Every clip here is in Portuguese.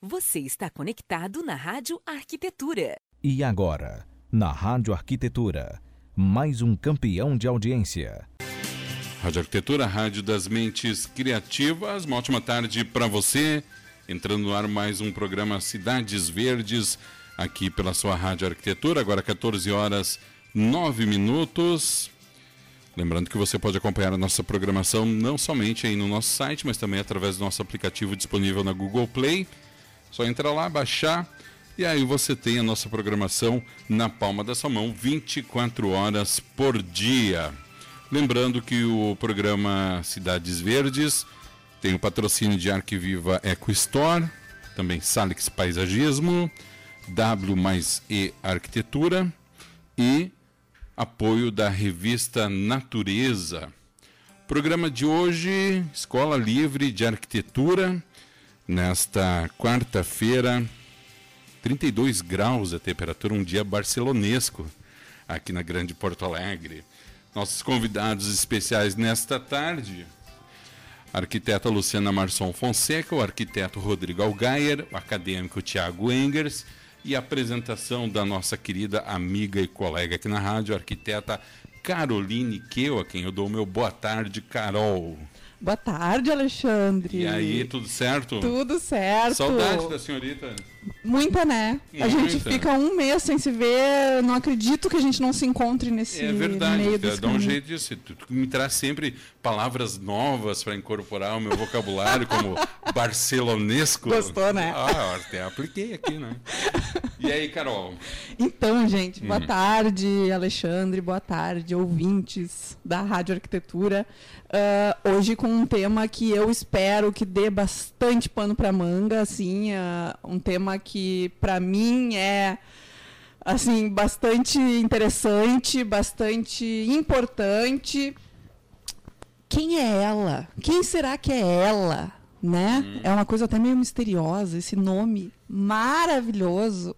Você está conectado na Rádio Arquitetura. E agora, na Rádio Arquitetura, mais um campeão de audiência. Rádio Arquitetura, Rádio das Mentes Criativas. Uma ótima tarde para você. Entrando no ar mais um programa Cidades Verdes, aqui pela sua Rádio Arquitetura. Agora 14 horas 9 minutos. Lembrando que você pode acompanhar a nossa programação não somente aí no nosso site, mas também através do nosso aplicativo disponível na Google Play só entrar lá, baixar e aí você tem a nossa programação na palma da sua mão 24 horas por dia. Lembrando que o programa Cidades Verdes tem o patrocínio de Arquiviva Eco Store, também Salix Paisagismo, W mais E Arquitetura e apoio da revista Natureza. Programa de hoje, Escola Livre de Arquitetura, nesta quarta-feira, 32 graus a temperatura, um dia barcelonesco aqui na Grande Porto Alegre. Nossos convidados especiais nesta tarde, arquiteta Luciana Marçom Fonseca, o arquiteto Rodrigo Algaier, o acadêmico Tiago Engers e a apresentação da nossa querida amiga e colega aqui na rádio, a arquiteta Caroline Keu, a quem eu dou o meu boa tarde, Carol. Boa tarde, Alexandre. E aí, tudo certo? Tudo certo. Saudade da senhorita. Muita, né? Muita. A gente fica um mês sem se ver. Não acredito que a gente não se encontre nesse é verdade, meio desse dá um jeito disso. Tu, tu me traz sempre palavras novas para incorporar ao meu vocabulário, como barcelonesco. Gostou, né? Ah, até apliquei aqui, né? E aí, Carol? Então, gente, boa hum. tarde, Alexandre, boa tarde, ouvintes da Rádio Arquitetura. Uh, hoje com um tema que eu espero que dê bastante pano para manga, assim, uh, um tema que para mim é assim bastante interessante, bastante importante. Quem é ela? Quem será que é ela? Né? Hum. É uma coisa até meio misteriosa esse nome maravilhoso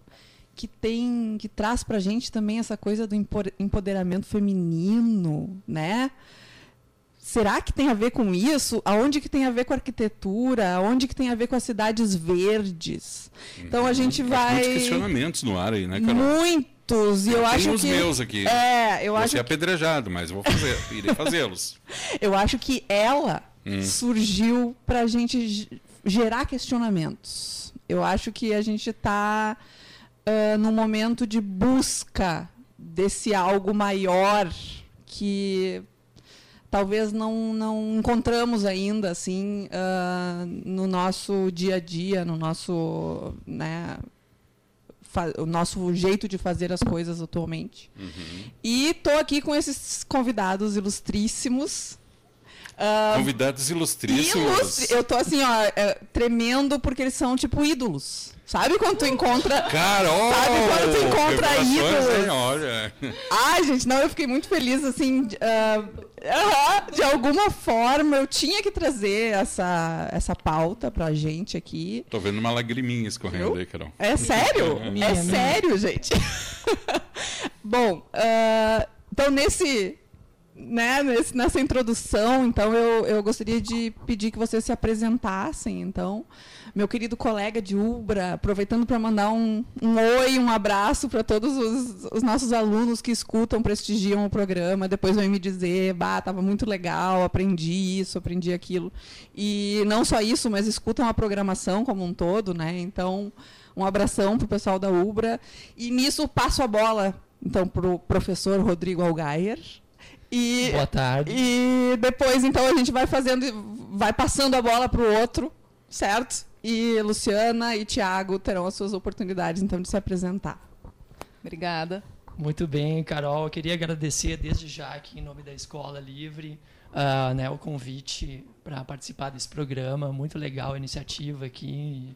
que tem que traz para gente também essa coisa do empoderamento feminino, né? Será que tem a ver com isso? Aonde que tem a ver com a arquitetura? Aonde que tem a ver com as cidades verdes? Então a gente vai. Muitos questionamentos no ar aí, né, Carol? Muitos. E eu, eu acho os que. meus aqui. É, eu vou acho. ser que... apedrejado, mas vou fazer, irei fazê-los. eu acho que ela hum. surgiu para a gente gerar questionamentos. Eu acho que a gente está uh, num momento de busca desse algo maior que talvez não, não encontramos ainda assim uh, no nosso dia a dia, no nosso, né, o nosso jeito de fazer as coisas atualmente. Uhum. E estou aqui com esses convidados ilustríssimos. Uh, convidados ilustríssimos. Ilustre. Eu tô assim, ó, é, tremendo porque eles são tipo ídolos. Sabe quando tu encontra. Carol! Sabe quando tu encontra ídolos? Hein, olha. Ai, gente, não, eu fiquei muito feliz, assim. Uh, uh, de alguma forma, eu tinha que trazer essa, essa pauta pra gente aqui. Tô vendo uma lagriminha escorrendo aí, Carol. É sério? é minha, sério, gente. Bom, uh, então nesse né, nesse, nessa introdução, então eu, eu gostaria de pedir que vocês se apresentassem. Então, meu querido colega de Ubra, aproveitando para mandar um, um oi, um abraço para todos os, os, nossos alunos que escutam, prestigiam o programa, depois vêm me dizer, bah, estava muito legal, aprendi isso, aprendi aquilo. E não só isso, mas escutam a programação como um todo, né? Então, um abração para o pessoal da Ubra. E nisso passo a bola, então, para o professor Rodrigo Algaier. E, Boa tarde. E depois, então, a gente vai fazendo, vai passando a bola para o outro, certo? E Luciana e Tiago terão as suas oportunidades, então, de se apresentar. Obrigada. Muito bem, Carol. Eu queria agradecer desde já aqui, em nome da Escola Livre, uh, né, o convite para participar desse programa. Muito legal a iniciativa aqui.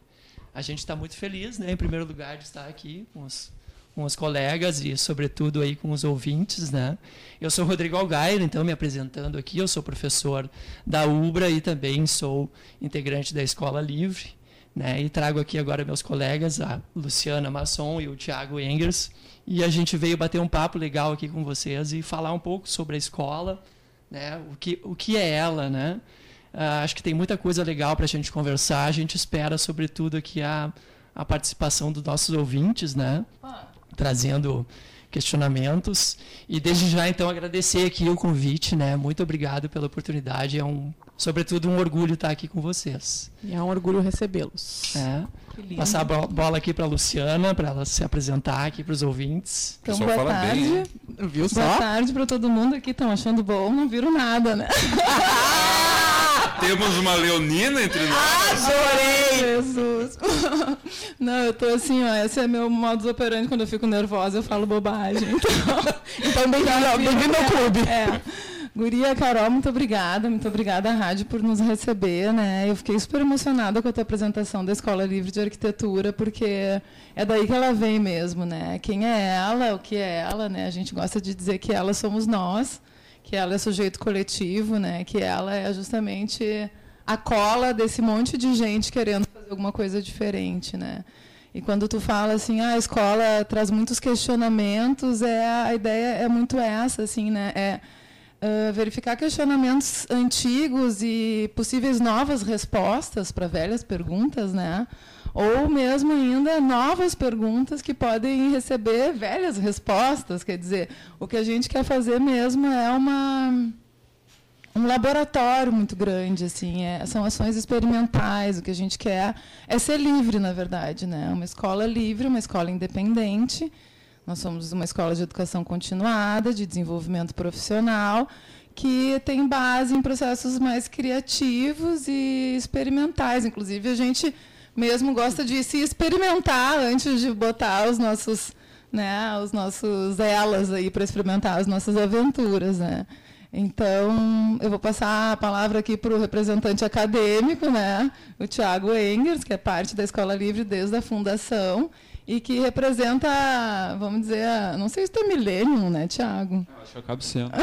A gente está muito feliz, né, em primeiro lugar, de estar aqui com os com os colegas e, sobretudo, aí com os ouvintes. Né? Eu sou Rodrigo Algair, então, me apresentando aqui. Eu sou professor da UBRA e também sou integrante da Escola Livre. Né? E trago aqui agora meus colegas, a Luciana Masson e o Tiago Engers. E a gente veio bater um papo legal aqui com vocês e falar um pouco sobre a escola, né? o, que, o que é ela, né? Uh, acho que tem muita coisa legal para a gente conversar. A gente espera, sobretudo, aqui a, a participação dos nossos ouvintes, né? Trazendo questionamentos. E desde já, então, agradecer aqui o convite, né? Muito obrigado pela oportunidade. É um, sobretudo, um orgulho estar aqui com vocês. E é um orgulho recebê-los. É. Passar a bola aqui para a Luciana, para ela se apresentar aqui para os ouvintes. Então, boa tarde. Bem, Viu boa só? tarde para todo mundo aqui. Estão achando bom, não viram nada, né? Temos uma leonina entre nós. Adorei! Jesus. Não, eu tô assim, ó. Esse é meu modus operandi quando eu fico nervosa, eu falo bobagem. Então, então bem-vindo ao clube. É. Guria, Carol, muito obrigada. Muito obrigada à rádio por nos receber. Né? Eu fiquei super emocionada com a tua apresentação da Escola Livre de Arquitetura, porque é daí que ela vem mesmo. Né? Quem é ela, o que é ela. Né? A gente gosta de dizer que ela somos nós, que ela é sujeito coletivo, né? que ela é justamente a cola desse monte de gente querendo fazer alguma coisa diferente. Né? E quando tu fala assim, ah, a escola traz muitos questionamentos, é a ideia é muito essa, assim, né? É, Uh, verificar questionamentos antigos e possíveis novas respostas para velhas perguntas, né? Ou mesmo ainda novas perguntas que podem receber velhas respostas. Quer dizer, o que a gente quer fazer mesmo é uma um laboratório muito grande, assim, é, são ações experimentais. O que a gente quer é ser livre, na verdade, né? Uma escola livre, uma escola independente nós somos uma escola de educação continuada, de desenvolvimento profissional, que tem base em processos mais criativos e experimentais. Inclusive, a gente mesmo gosta de se experimentar antes de botar os nossos, né, os nossos elas aí para experimentar as nossas aventuras, né? Então, eu vou passar a palavra aqui para o representante acadêmico, né, o Tiago Engers, que é parte da Escola Livre desde a fundação e que representa, vamos dizer, não sei se tu é milênio, né, Tiago? Acho que eu acabo sendo.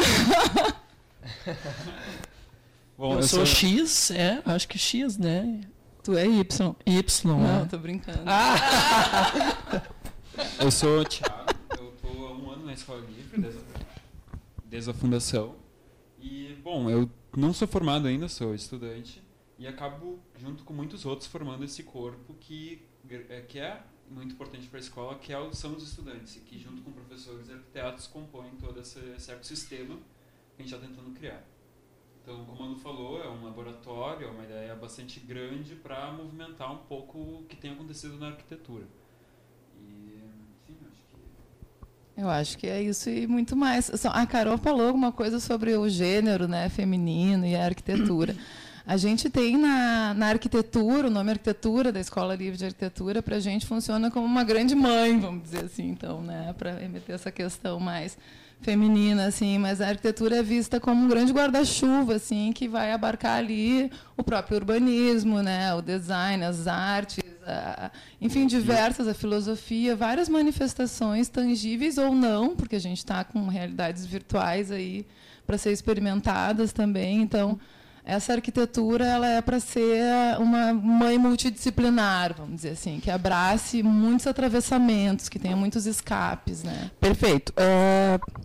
Bom, eu, eu sou, sou X, é, acho que X, né? Tu é Y. Y, Não, é. tô brincando. Ah! eu sou o Thiago, eu tô há um ano na Escola Livre, desde a, desde a fundação. E, bom, eu não sou formado ainda, sou estudante, e acabo, junto com muitos outros, formando esse corpo que, é, que é muito importante para a escola, que é são os estudantes, que junto com professores e arquitetos compõem todo esse, esse ecossistema que a gente está tentando criar. Então, como a Anu falou, é um laboratório, é uma ideia bastante grande para movimentar um pouco o que tem acontecido na arquitetura. E, sim, acho que... Eu acho que é isso e muito mais. A Carol falou alguma coisa sobre o gênero né, feminino e a arquitetura. A gente tem na, na arquitetura, o nome arquitetura da Escola Livre de Arquitetura, para a gente funciona como uma grande mãe, vamos dizer assim, então, né, para remeter essa questão mais feminina, assim, mas a arquitetura é vista como um grande guarda-chuva, assim, que vai abarcar ali o próprio urbanismo, né, o design, as artes, a, enfim, diversas, a filosofia, várias manifestações tangíveis ou não, porque a gente está com realidades virtuais aí para ser experimentadas também, então essa arquitetura ela é para ser uma mãe multidisciplinar, vamos dizer assim, que abrace muitos atravessamentos, que tenha muitos escapes, né? Perfeito. Uh,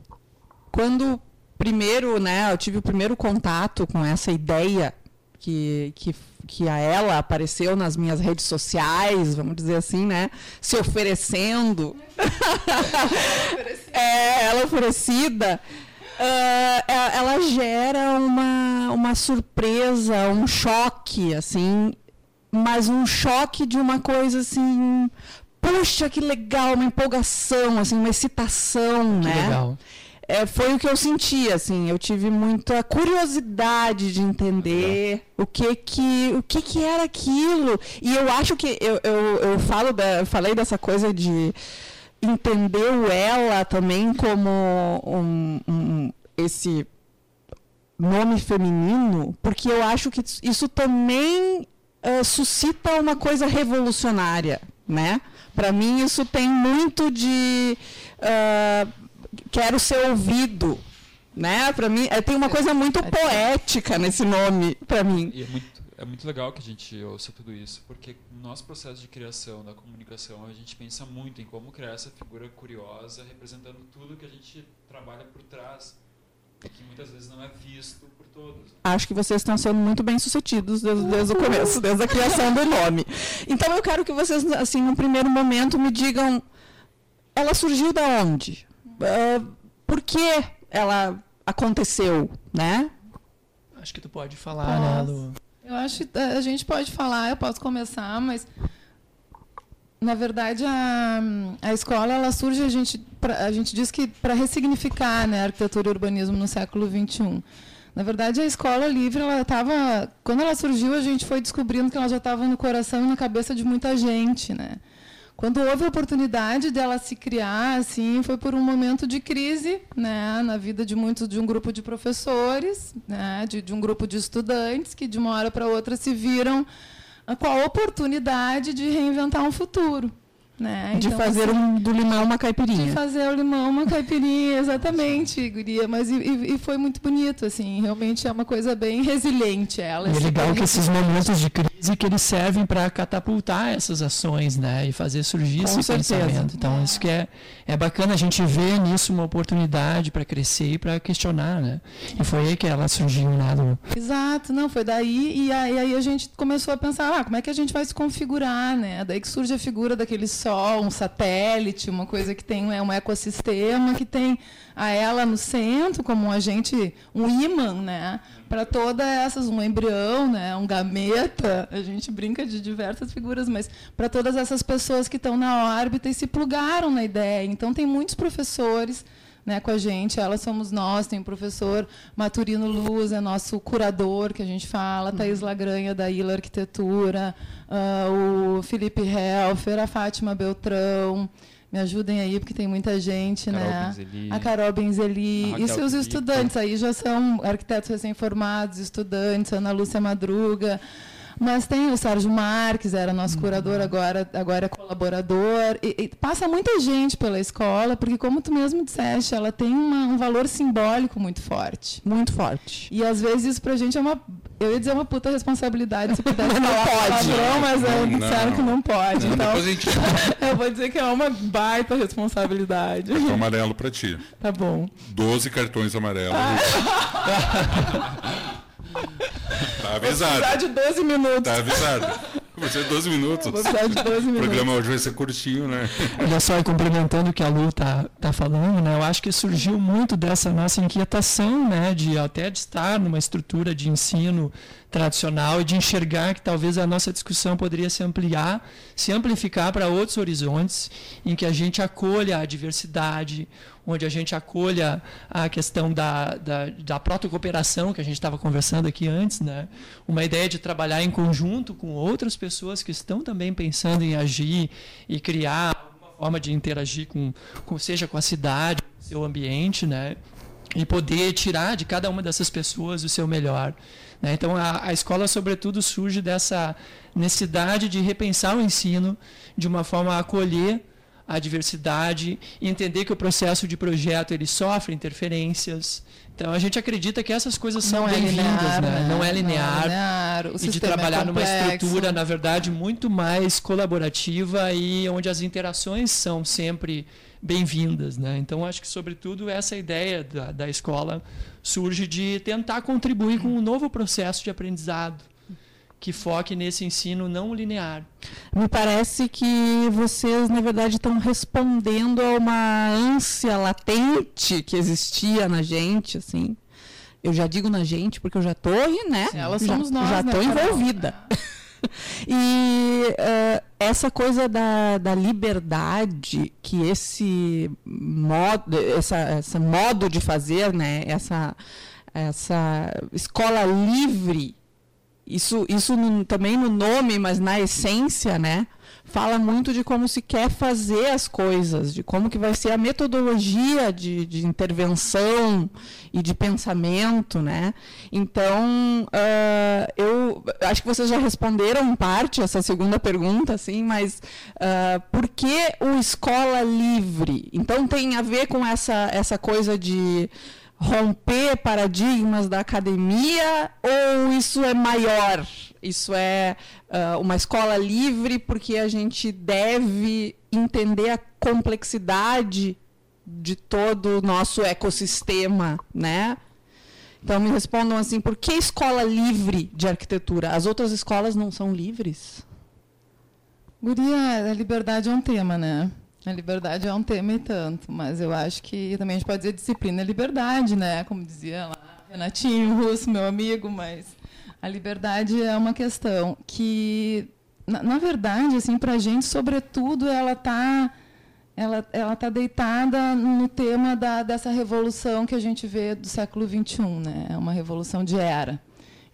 quando primeiro, né, eu tive o primeiro contato com essa ideia que, que, que a ela apareceu nas minhas redes sociais, vamos dizer assim, né, se oferecendo, é, ela oferecida uh, ela gera uma, uma surpresa, um choque, assim, mas um choque de uma coisa assim, puxa, que legal, uma empolgação, assim, uma excitação, que né? Legal. É, foi o que eu senti, assim, eu tive muita curiosidade de entender o que que o que que era aquilo e eu acho que eu, eu, eu falo da, falei dessa coisa de entendeu ela também como um, um, esse nome feminino, porque eu acho que isso também uh, suscita uma coisa revolucionária, né? Para mim isso tem muito de uh, quero ser ouvido, né? Para mim tem uma coisa muito poética nesse nome para mim. E é muito é muito legal que a gente ouça tudo isso, porque no nosso processo de criação da comunicação, a gente pensa muito em como criar essa figura curiosa, representando tudo que a gente trabalha por trás que muitas vezes não é visto por todos. Acho que vocês estão sendo muito bem sucedidos desde, desde o começo, desde a criação do nome. Então eu quero que vocês, assim, num primeiro momento, me digam, ela surgiu da onde? Uh, por que ela aconteceu, né? Acho que tu pode falar, né, Posso. né, Lu? Eu acho que a gente pode falar, eu posso começar, mas na verdade a, a escola ela surge a gente pra, a gente diz que para ressignificar né, a arquitetura e urbanismo no século 21. Na verdade a escola livre ela estava quando ela surgiu a gente foi descobrindo que ela já estava no coração e na cabeça de muita gente, né? Quando houve a oportunidade dela se criar, assim, foi por um momento de crise, né, na vida de muitos de um grupo de professores, né, de, de um grupo de estudantes que de uma hora para outra se viram com a oportunidade de reinventar um futuro, né? De Então, fazer assim, um, do limão uma de caipirinha. fazer o limão uma caipirinha, exatamente, guria. Mas e, e- foi muito bonito, assim. Realmente é uma coisa bem resiliente ela. E é legal que esses momentos de crise que eles servem para catapultar essas ações, né? E fazer surgir Com esse certeza. pensamento. Então, isso que é, é bacana a gente ver nisso uma oportunidade para crescer e para questionar, né? E foi aí que ela surgiu, né, Lu? Exato, não, foi daí e aí, aí a gente começou a pensar, ah, como é que a gente vai se configurar, né? Daí que surge a figura daquele sol, um satélite, uma coisa que tem é um ecossistema, que tem a ela no centro como um agente, um imã, né? Para todas essas, um embrião, né? Um gameta, a gente brinca de diversas figuras, mas para todas essas pessoas que estão na órbita e se plugaram na ideia. Então tem muitos professores né, com a gente. Elas somos nós, tem o professor Maturino Luz, é nosso curador, que a gente fala, Thaís Lagranha, da Ilha Arquitetura, ah, o Felipe Helfer, a Fátima Beltrão. Me ajudem aí, porque tem muita gente, Carol né? Benzeli. A Carol Benzeli. A os Pico. estudantes aí já são arquitetos recém-formados, estudantes, Ana Lúcia Madruga. Mas tem o Sérgio Marques, era nosso Uhum. curador, agora, agora é colaborador. E, e passa muita gente pela escola, porque, como tu mesmo disseste, ela tem uma- um valor simbólico muito forte. Muito forte. E às vezes isso pra gente é uma. Eu ia dizer uma puta responsabilidade se pudesse Não falar pode. palavrão, mas é, Não, disseram não. que não pode. Não, então, gente eu vou dizer que é uma baita responsabilidade. cartão amarelo pra ti. Tá bom. 12 cartões amarelos. tá Precisar avisado. de 12 minutos. Tá avisado. Vai ser 12 minutos. Vou precisar de 12 O minutos. programa hoje vai ser curtinho, né? Olha só, e complementando o que a Lu tá, tá falando, né? Eu acho que surgiu muito dessa nossa inquietação, né? De até de estar numa estrutura de ensino tradicional e de enxergar que talvez a nossa discussão poderia se ampliar, se amplificar para outros horizontes em que a gente acolha a diversidade, onde a gente acolha a questão da, da, da protocooperação que a gente estava conversando aqui antes, né? Uma ideia de trabalhar em conjunto com outras pessoas que estão também pensando em agir e criar uma forma de interagir com, com seja com a cidade, com o seu ambiente, né? E poder tirar de cada uma dessas pessoas o seu melhor. né? Então, a, a escola, sobretudo, surge dessa necessidade de repensar o ensino de uma forma a acolher a diversidade e entender que o processo de projeto ele sofre interferências. Então a gente acredita que essas coisas são Não é bem-vindas, linear, né? Não é linear. linear, o e de é trabalhar numa complexo. estrutura, na verdade, muito mais colaborativa e onde as interações são sempre bem-vindas, né? Então acho que sobretudo essa ideia da, da escola surge de tentar contribuir com um novo processo de aprendizado que foque nesse ensino não linear. Me parece que vocês, na verdade, estão respondendo a uma ânsia latente que existia na gente, assim. Eu já digo na gente porque eu já estou, né? Elas já, somos nós, Já né, envolvida. E eh, essa coisa da, da liberdade que esse modo, essa, essa modo de fazer, né? Essa, essa escola livre isso, isso no- também no nome, mas na essência, né? Fala muito de como se quer fazer as coisas, de como que vai ser a metodologia de, de intervenção e de pensamento, né? Então, ah, eu acho que vocês já responderam parte essa segunda pergunta, assim, mas ah, por que o escola livre? Então tem a ver com essa, essa coisa de romper paradigmas da academia ou isso é maior? Isso é ah, uma escola livre porque a gente deve entender a complexidade de todo o nosso ecossistema, né? Então me respondam assim, por que escola livre de arquitetura? As outras escolas não são livres? Guria, a liberdade é um tema, né? A liberdade é um tema e tanto, mas eu acho que também a gente pode dizer disciplina é liberdade, né? Como dizia lá Renatinho Russo, meu amigo, mas a liberdade é uma questão que, na, na verdade, assim, para a gente, sobretudo, ela está ela ela está deitada no tema da, dessa revolução que a gente vê do século XXI, né? É uma revolução de era.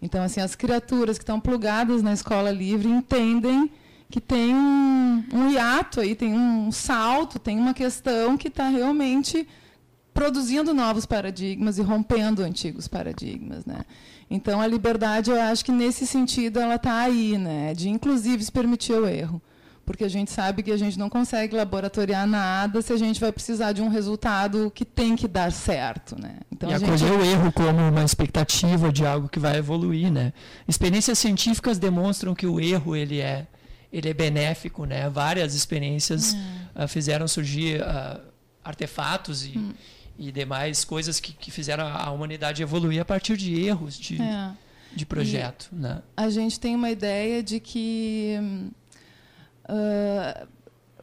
Então, assim, as criaturas que estão plugadas na escola livre entendem que tem um, um hiato aí, tem um salto, tem uma questão que está realmente produzindo novos paradigmas e rompendo antigos paradigmas, né? Então a liberdade, eu acho que nesse sentido ela está aí, né? De inclusive se permitir o erro porque a gente sabe que a gente não consegue laboratoriar nada se a gente vai precisar de um resultado que tem que dar certo, né? Então, e acolher gente... o erro como uma expectativa de algo que vai evoluir, né? Experiências científicas demonstram que o erro ele é ele é benéfico, né? Várias experiências uh, fizeram surgir uh, artefatos e, hum. e demais coisas que, que fizeram a humanidade evoluir a partir de erros de, é. de projeto, e né? A gente tem uma ideia de que Uh,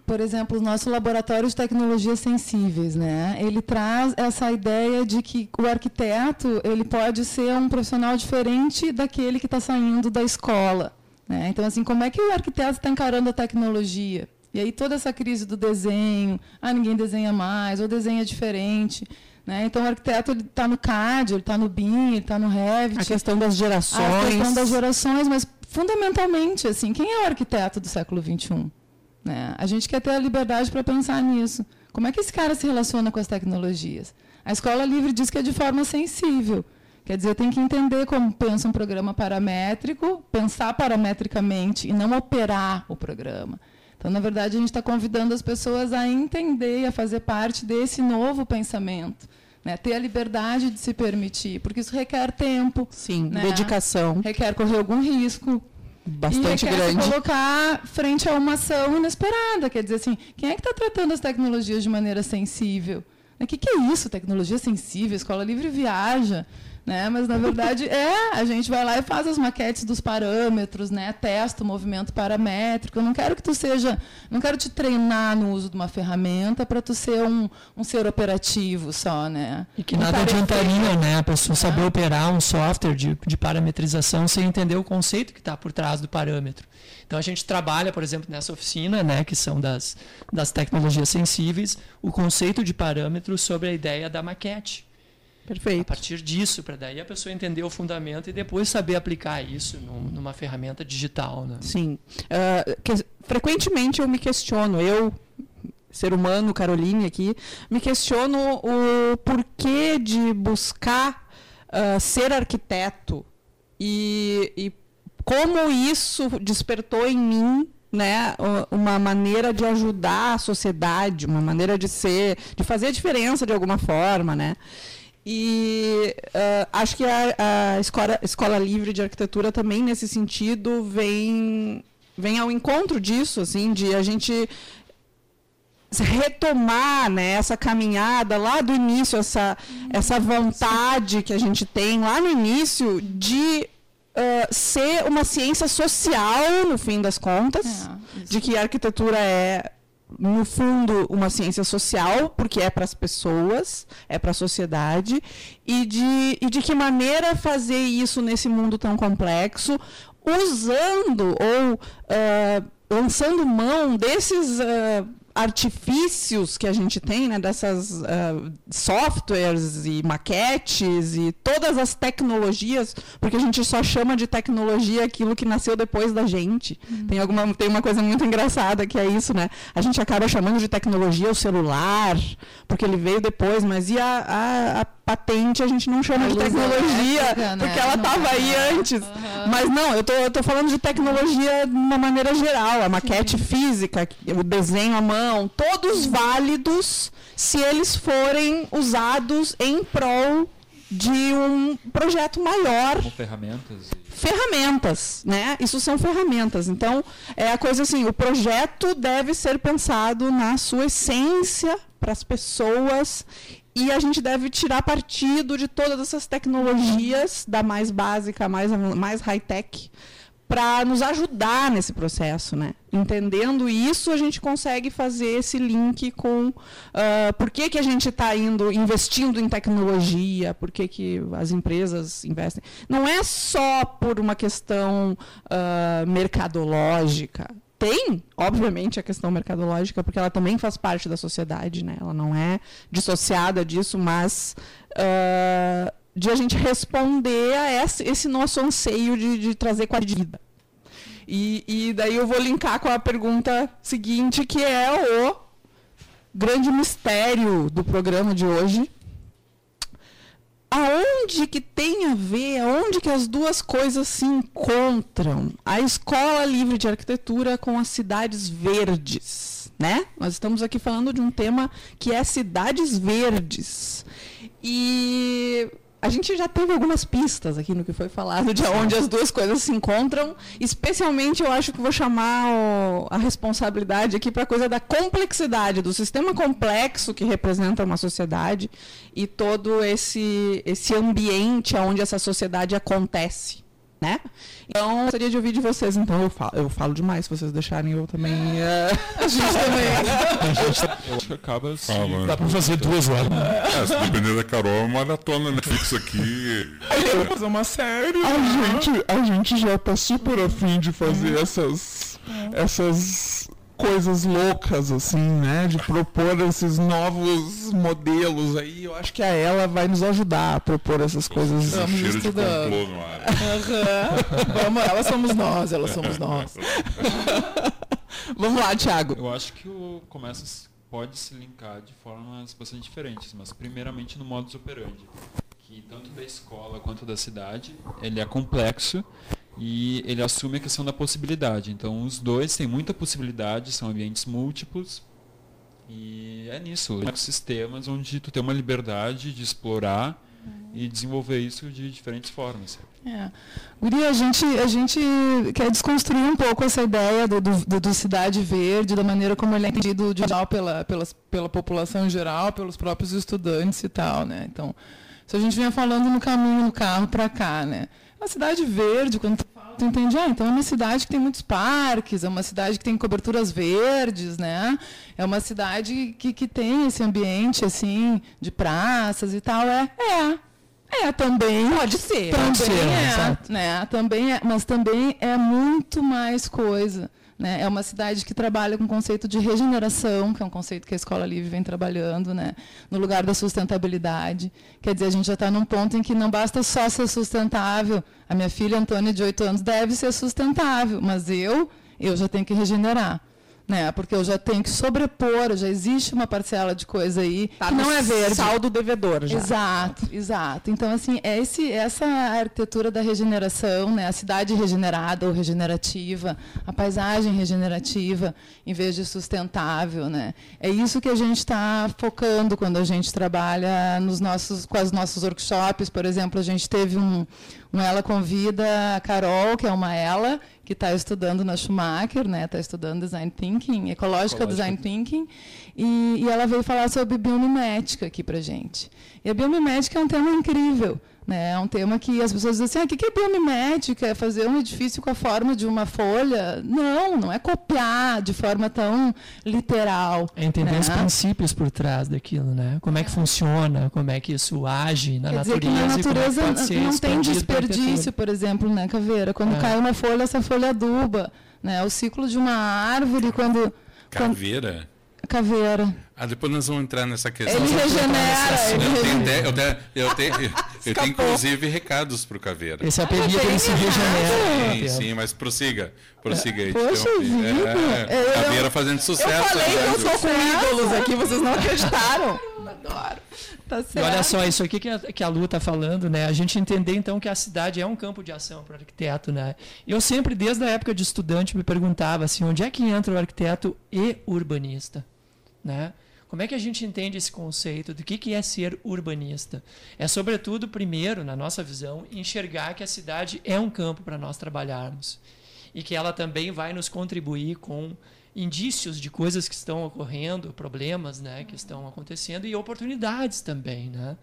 por exemplo, o nosso laboratório de tecnologias sensíveis, né? Ele traz essa ideia de que o arquiteto ele pode ser um profissional diferente daquele que está saindo da escola. Né? Então, assim, como é que o arquiteto está encarando a tecnologia? E aí toda essa crise do desenho, ah, ninguém desenha mais, ou desenha diferente. Né? Então, o arquiteto está no CAD, ele está no BIM, ele está no Revit. A questão das gerações. A questão das gerações, mas fundamentalmente, assim, quem é o arquiteto do século XXI? Né? A gente quer ter a liberdade para pensar nisso. Como é que esse cara se relaciona com as tecnologias? A escola livre diz que é de forma sensível. Quer dizer, tem que entender como pensa um programa paramétrico, pensar parametricamente e não operar o programa. Então, na verdade, a gente está convidando as pessoas a entender e a fazer parte desse novo pensamento. Né? Ter a liberdade de se permitir, porque isso requer tempo. Sim, né? dedicação. Requer correr algum risco. Bastante e requer grande. Se colocar frente a uma ação inesperada. Quer dizer assim, quem é que está tratando as tecnologias de maneira sensível? O que, que é isso? Tecnologia sensível, escola livre viaja. Né? Mas na verdade é, a gente vai lá e faz as maquetes dos parâmetros, né? Testa o movimento paramétrico. Eu não quero que tu seja, não quero te treinar no uso de uma ferramenta para tu ser um, um ser operativo só, né? E que nada adiantaria, né? A pessoa saber operar um software de, de parametrização sem entender o conceito que está por trás do parâmetro. Então a gente trabalha, por exemplo, nessa oficina, né, que são das, das tecnologias sensíveis, o conceito de parâmetro sobre a ideia da maquete. Perfeito. A partir disso, para daí a pessoa entender o fundamento e depois saber aplicar isso num, numa ferramenta digital. Né? Sim. Uh, que, frequentemente eu me questiono, eu, ser humano, Caroline aqui, me questiono o porquê de buscar uh, ser arquiteto e, e como isso despertou em mim né, uma maneira de ajudar a sociedade, uma maneira de ser, de fazer a diferença de alguma forma, né? E uh, acho que a, a escola, escola Livre de Arquitetura também, nesse sentido, vem, vem ao encontro disso, assim, de a gente retomar né, essa caminhada lá do início, essa, essa vontade que a gente tem lá no início de uh, ser uma ciência social, no fim das contas, é, de que a arquitetura é no fundo, uma ciência social, porque é para as pessoas, é para a sociedade, e de, e de que maneira fazer isso nesse mundo tão complexo, usando ou uh, lançando mão desses uh, artifícios que a gente tem, né, dessas uh, softwares e maquetes e todas as tecnologias, porque a gente só chama de tecnologia aquilo que nasceu depois da gente. Uhum. Tem alguma tem uma coisa muito engraçada que é isso, né? A gente acaba chamando de tecnologia o celular, porque ele veio depois, mas e a, a, a patente a gente não chama a de tecnologia, elétrica, né? porque ela estava aí antes. Uhum. Mas não, eu tô, eu tô falando de tecnologia de uma maneira geral, a maquete Sim. física, o desenho à mão, todos válidos se eles forem usados em prol de um projeto maior. Como ferramentas. E... Ferramentas, né? Isso são ferramentas. Então, é a coisa assim, o projeto deve ser pensado na sua essência para as pessoas e a gente deve tirar partido de todas essas tecnologias, da mais básica, mais, mais high-tech, para nos ajudar nesse processo, né? Entendendo isso, a gente consegue fazer esse link com uh, por que, que a gente está indo investindo em tecnologia, por que, que as empresas investem. Não é só por uma questão uh, mercadológica. Tem, obviamente, a questão mercadológica, porque ela também faz parte da sociedade, né? Ela não é dissociada disso, mas uh, de a gente responder a esse, nosso anseio de, de trazer qualidade de vida. E, e daí eu vou linkar com a pergunta seguinte, que é o grande mistério do programa de hoje. Aonde que tem a ver, aonde que as duas coisas se encontram? A Escola Livre de Arquitetura com as cidades verdes, né? Nós estamos aqui falando de um tema que é cidades verdes. E a gente já teve algumas pistas aqui no que foi falado de onde as duas coisas se encontram. Especialmente, eu acho que vou chamar o, a responsabilidade aqui para a coisa da complexidade, do sistema complexo que representa uma sociedade e todo esse, esse ambiente onde essa sociedade acontece né? Então, gostaria de ouvir de vocês. Então, eu falo, eu falo demais, se vocês deixarem eu também. Uh, a gente também. a gente, eu acho que acaba assim. Ah, Dá pra fazer duas horas. É, se depender da Carol, é maratona Netflix aqui. Eu vou fazer uma série. A gente, a gente já tá super afim de fazer essas. Essas coisas loucas, assim, né? De propor esses novos modelos aí. Eu acho que a ela vai nos ajudar a propor essas coisas. Vamos cheiro estudando. de no ar. Uhum. Vamos, elas somos nós, elas somos nós. Vamos lá, Thiago. Eu acho que o começa pode se linkar de formas bastante diferentes, mas primeiramente no modus operandi, que tanto da escola quanto da cidade, ele é complexo e ele assume a questão da possibilidade. Então, os dois têm muita possibilidade, são ambientes múltiplos. E é nisso, ecossistemas onde tu tem uma liberdade de explorar e desenvolver isso de diferentes formas. É. A gente, a gente quer desconstruir um pouco essa ideia do, do, do Cidade Verde, da maneira como ele é entendido de geral pela, pela, pela população em geral, pelos próprios estudantes e tal. Né? Então, se a gente vinha falando no caminho, no carro para cá, né? A cidade verde, quando tu fala, tu entende, ah, então é uma cidade que tem muitos parques, é uma cidade que tem coberturas verdes, né? É uma cidade que, que tem esse ambiente, assim, de praças e tal. É, é, é também. Pode ser. Também pode ser, é, né? Também é, mas também é muito mais coisa. Né? É uma cidade que trabalha com o conceito de regeneração, que é um conceito que a Escola Livre vem trabalhando, né? no lugar da sustentabilidade. Quer dizer, a gente já está num ponto em que não basta só ser sustentável. A minha filha, Antônia, de 8 anos, deve ser sustentável, mas eu, eu já tenho que regenerar né? Porque eu já tenho que sobrepor, já existe uma parcela de coisa aí tá que não é verde. Saldo devedor já. Exato, exato. Então assim, é esse, essa arquitetura da regeneração, né? A cidade regenerada ou regenerativa, a paisagem regenerativa em vez de sustentável, né? É isso que a gente está focando quando a gente trabalha nos nossos, com os nossos workshops, por exemplo, a gente teve um, ela convida a Carol, que é uma ela que está estudando na Schumacher, né? Está estudando design thinking, ecológica design thinking, e, e, ela veio falar sobre biomimética aqui para gente. E a biomimética é um tema incrível. Né? É um tema que as pessoas dizem assim, ah, o que é biomimética? É fazer um edifício com a forma de uma folha? Não, não é copiar de forma tão literal. É entender né? os princípios por trás daquilo, né? Como é que funciona, como é que isso age na Quer natureza. Dizer que na é natureza não tem desperdício, por exemplo, né, Caveira? Quando é. cai uma folha, essa folha aduba. Né? O ciclo de uma árvore, quando... Caveira? Caveira. Ah, depois nós vamos entrar nessa questão. Ele regenera. Ele eu, tenho, eu, tenho, eu, tenho, eu tenho, inclusive, recados para o Caveira. Esse apelido ele se regenera. Sim, sim, mas prossiga. Prossiga aí. Poxa vida. É, é, Caveira fazendo sucesso. Eu falei que eu estou com ídolos aqui, vocês não acreditaram. Adoro. Tá certo. E olha só, isso aqui que a, que a Lu está falando, né? A gente entender, então, que a cidade é um campo de ação para o arquiteto, né? Eu sempre, desde a época de estudante, me perguntava assim, onde é que entra o arquiteto e urbanista, né? Como é que a gente entende esse conceito do que, que é ser urbanista? É, sobretudo, primeiro, na nossa visão, enxergar que a cidade é um campo para nós trabalharmos e que ela também vai nos contribuir com indícios de coisas que estão ocorrendo, problemas né, que estão acontecendo e oportunidades também. Né?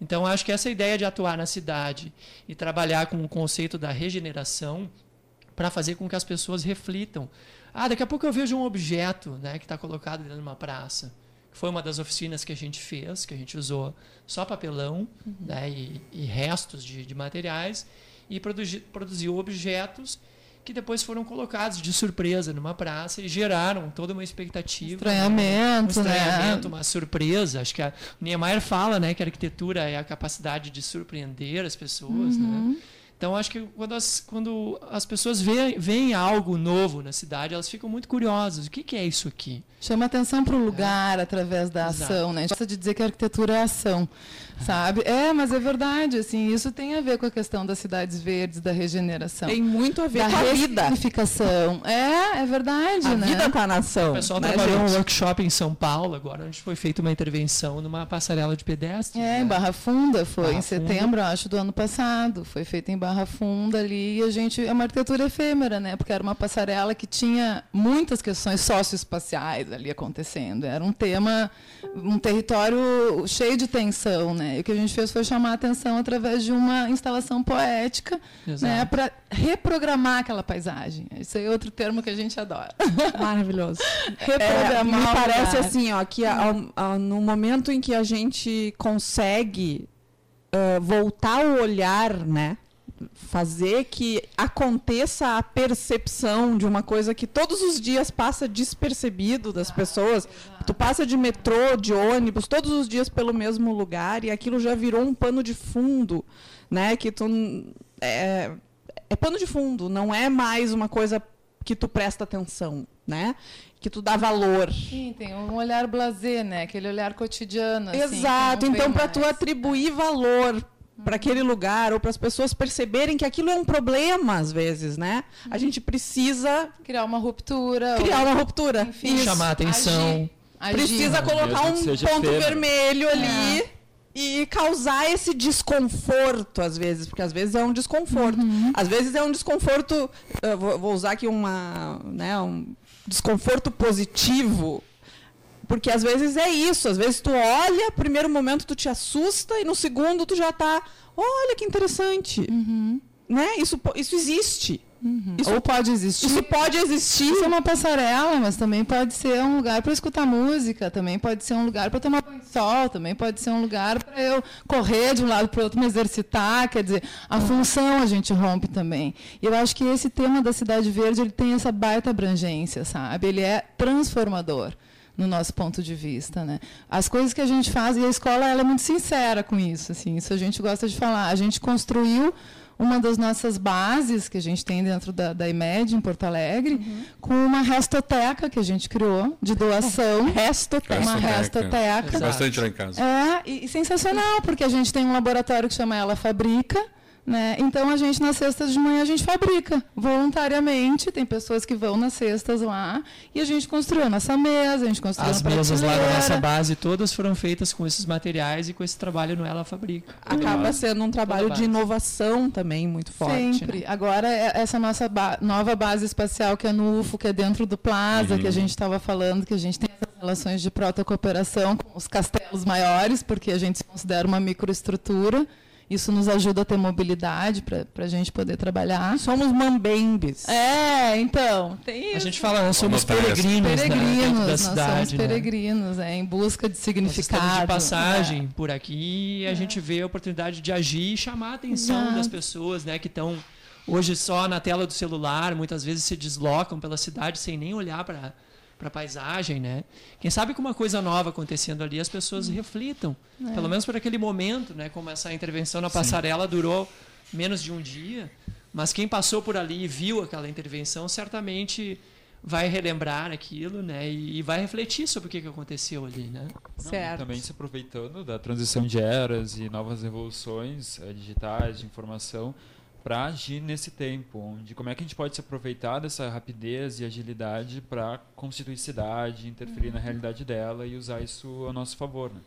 Então, acho que essa ideia de atuar na cidade e trabalhar com o conceito da regeneração para fazer com que as pessoas reflitam. Ah, daqui a pouco eu vejo um objeto né, que está colocado dentro de uma praça foi uma das oficinas que a gente fez, que a gente usou só papelão uhum. né, e, e, restos de, de materiais e produzi, produziu objetos que depois foram colocados de surpresa numa praça e geraram toda uma expectativa. Estranhamento, né? Um estranhamento, né? uma surpresa. Acho que a Niemeyer fala né, que a arquitetura é a capacidade de surpreender as pessoas. Né? Uhum. Né? Então, acho que quando as, quando as pessoas veem, veem algo novo na cidade, elas ficam muito curiosas. O que, que é isso aqui? Chama atenção para o lugar é. através da Exato. ação. Né? A gente gosta de dizer que a arquitetura é ação sabe? É, mas é verdade, assim, isso tem a ver com a questão das cidades verdes, da regeneração. Tem muito a ver da com a vida. Significação. É, é verdade, a né? vida para a nação. O pessoal né, trabalhou gente? um workshop em São Paulo agora, onde foi feita uma intervenção numa passarela de pedestres. É, né? em Barra Funda, foi Barra em setembro, Funda. acho, do ano passado. Foi feita em Barra Funda ali, e a gente, é uma arquitetura efêmera, né? Porque era uma passarela que tinha muitas questões socioespaciais ali acontecendo. Era um tema, um território cheio de tensão, né? E o que a gente fez foi chamar a atenção através de uma instalação poética, né, para reprogramar aquela paisagem. Esse é outro termo que a gente adora. Maravilhoso. reprogramar. É, me parece assim, ó, que ao, ao, no momento em que a gente consegue uh, voltar o olhar, né, fazer que aconteça a percepção de uma coisa que todos os dias passa despercebido das pessoas. Tu passa de metrô, de ônibus, todos os dias pelo mesmo lugar e aquilo já virou um pano de fundo, né? Que tu é, é pano de fundo, não é mais uma coisa que tu presta atenção, né? Que tu dá valor. Sim, tem um olhar blazer, né? Aquele olhar cotidiano. Assim, Exato. Então, para tu atribuir valor para aquele lugar ou para as pessoas perceberem que aquilo é um problema às vezes, né? A gente precisa criar uma ruptura, criar uma ruptura, enfim, chamar atenção. Agir. Precisa Agir. colocar um ponto vermelho ali. É. E causar esse desconforto, às vezes, porque às vezes é um desconforto. Uhum. Às vezes é um desconforto, vou, vou usar aqui uma, né, um desconforto positivo, porque às vezes é isso, às vezes tu olha, primeiro momento tu te assusta e no segundo tu já está, olha que interessante. Uhum. Né? Isso, isso existe. Uhum. Isso, Ou pode existir. Isso pode existir. Isso é uma passarela, mas também pode ser um lugar para escutar música, também pode ser um lugar para tomar banho de sol, também pode ser um lugar para eu correr de um lado para o outro, me exercitar. Quer dizer, a função a gente rompe também. E eu acho que esse tema da cidade verde ele tem essa baita abrangência, sabe? Ele é transformador no nosso ponto de vista, né? As coisas que a gente faz e a escola ela é muito sincera com isso, assim, isso a gente gosta de falar. A gente construiu uma das nossas bases que a gente tem dentro da, da IMED, em Porto Alegre, uhum. com uma restoteca que a gente criou, de doação. restoteca. Uma restoteca. Bastante lá em casa. É, e, e sensacional, porque a gente tem um laboratório que chama Ela Fabrica, né? Então a gente nas sextas de manhã a gente fabrica voluntariamente, tem pessoas que vão nas sextas lá e a gente construiu a nossa mesa, a gente construiu As mesas lá da nossa base todas foram feitas com esses materiais e com esse trabalho no Ela Fabrica. Acaba sendo um trabalho de inovação também muito forte. Sempre. Né? Agora é essa nossa ba nova base espacial que é no UFO, que é dentro do Plaza, uhum. que a gente estava falando, que a gente tem essas relações de protocooperação com os castelos maiores, porque a gente se considera uma microestrutura. Isso nos ajuda a ter mobilidade para a gente poder trabalhar. Somos mambembes. É, então. Tem isso. A gente fala, nós somos peregrinos, peregrinos né, da nós cidade. somos peregrinos, né, em busca de significado. de passagem é. por aqui e a é. gente vê a oportunidade de agir e chamar a atenção Exato. das pessoas né, que estão hoje só na tela do celular, muitas vezes se deslocam pela cidade sem nem olhar para para a paisagem, né? Quem sabe com uma coisa nova acontecendo ali, as pessoas reflitam, é. pelo menos por aquele momento, né? Como essa intervenção na passarela Sim. durou menos de um dia, mas quem passou por ali e viu aquela intervenção certamente vai relembrar aquilo, né? E, vai refletir sobre o que, que aconteceu ali, né? Não, certo. também se aproveitando da transição de eras e novas revoluções é, digitais de informação para agir nesse tempo, de como é que a gente pode se aproveitar dessa rapidez e agilidade para constituir cidade, interferir na realidade dela e usar isso a nosso favor. Né?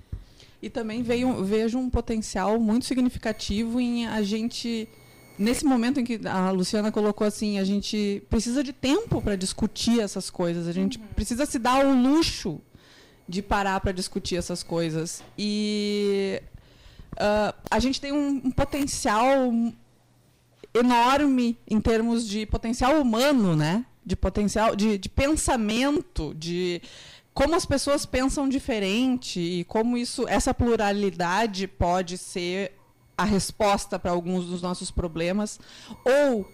E também veio, vejo um potencial muito significativo em a gente nesse momento em que a Luciana colocou assim, a gente precisa de tempo para discutir essas coisas, a gente uhum. precisa se dar o luxo de parar para discutir essas coisas. E uh, a gente tem um, um, potencial enorme em termos de potencial humano, né? De potencial, de, de pensamento, de como as pessoas pensam diferente e como isso, essa pluralidade pode ser a resposta para alguns dos nossos problemas, ou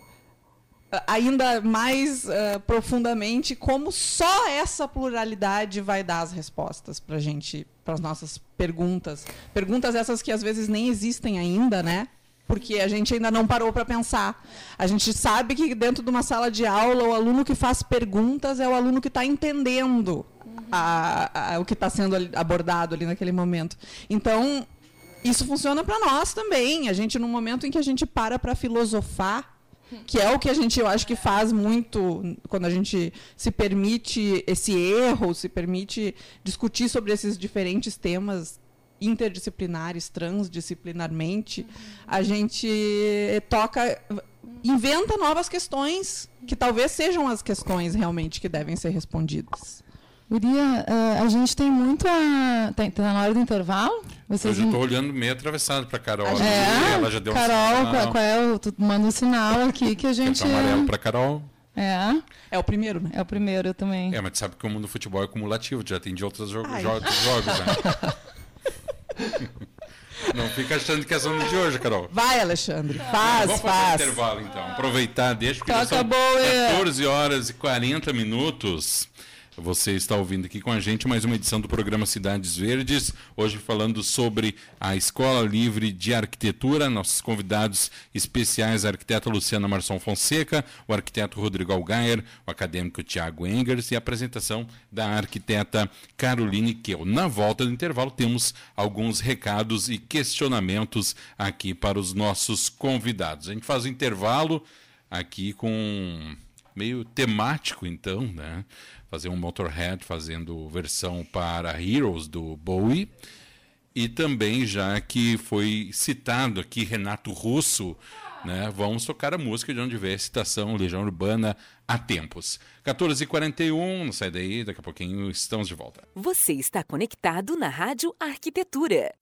ainda mais uh, profundamente como só essa pluralidade vai dar as respostas para gente, para as nossas perguntas, perguntas essas que às vezes nem existem ainda, né? Porque a gente ainda não parou para pensar. A gente sabe que dentro de uma sala de aula o aluno que faz perguntas é o aluno que está entendendo a, a, o que está sendo abordado ali naquele momento. Então isso funciona para nós também. A gente, no momento em que a gente para para filosofar, que é o que a gente, eu acho que faz muito quando a gente se permite esse erro, se permite discutir sobre esses diferentes temas interdisciplinares, transdisciplinarmente, a gente toca, inventa novas questões que talvez sejam as questões realmente que devem ser respondidas. Guria, uh, a gente tem muito a. Tá, tá na hora do intervalo? Vocês eu já estou olhando meio atravessado para Carol. É, ela já deu Carol, um qual, qual é o. Tu manda um sinal aqui que a gente. Tem amarelo para Carol. É. É o primeiro, né? É o primeiro também. É, mas tu sabe que o mundo do futebol é cumulativo, já tem de outros jogos, outros jogos né? Não fica achando que é só de hoje, Carol. Vai, Alexandre. Faz, Vamos faz. intervalo, então. Aproveitar, deixa, porque acabou, são 14 horas e 40 minutos. Você está ouvindo aqui com a gente mais uma edição do programa Cidades Verdes, hoje falando sobre a Escola Livre de Arquitetura. Nossos convidados especiais, a arquiteta Luciana Marçom Fonseca, o arquiteto Rodrigo Algaier, o acadêmico Tiago Engers e a apresentação da arquiteta Caroline Keu. Na volta do intervalo, temos alguns recados e questionamentos aqui para os nossos convidados. A gente faz o intervalo aqui com meio temático, então, né? fazer um Motorhead fazendo versão para Heroes do Bowie. E também, já que foi citado aqui Renato Russo, né, vamos tocar a música de onde veio a citação Legião Urbana há tempos. 14h41, não sai daí, daqui a pouquinho estamos de volta. Você está conectado na Rádio Arquitetura.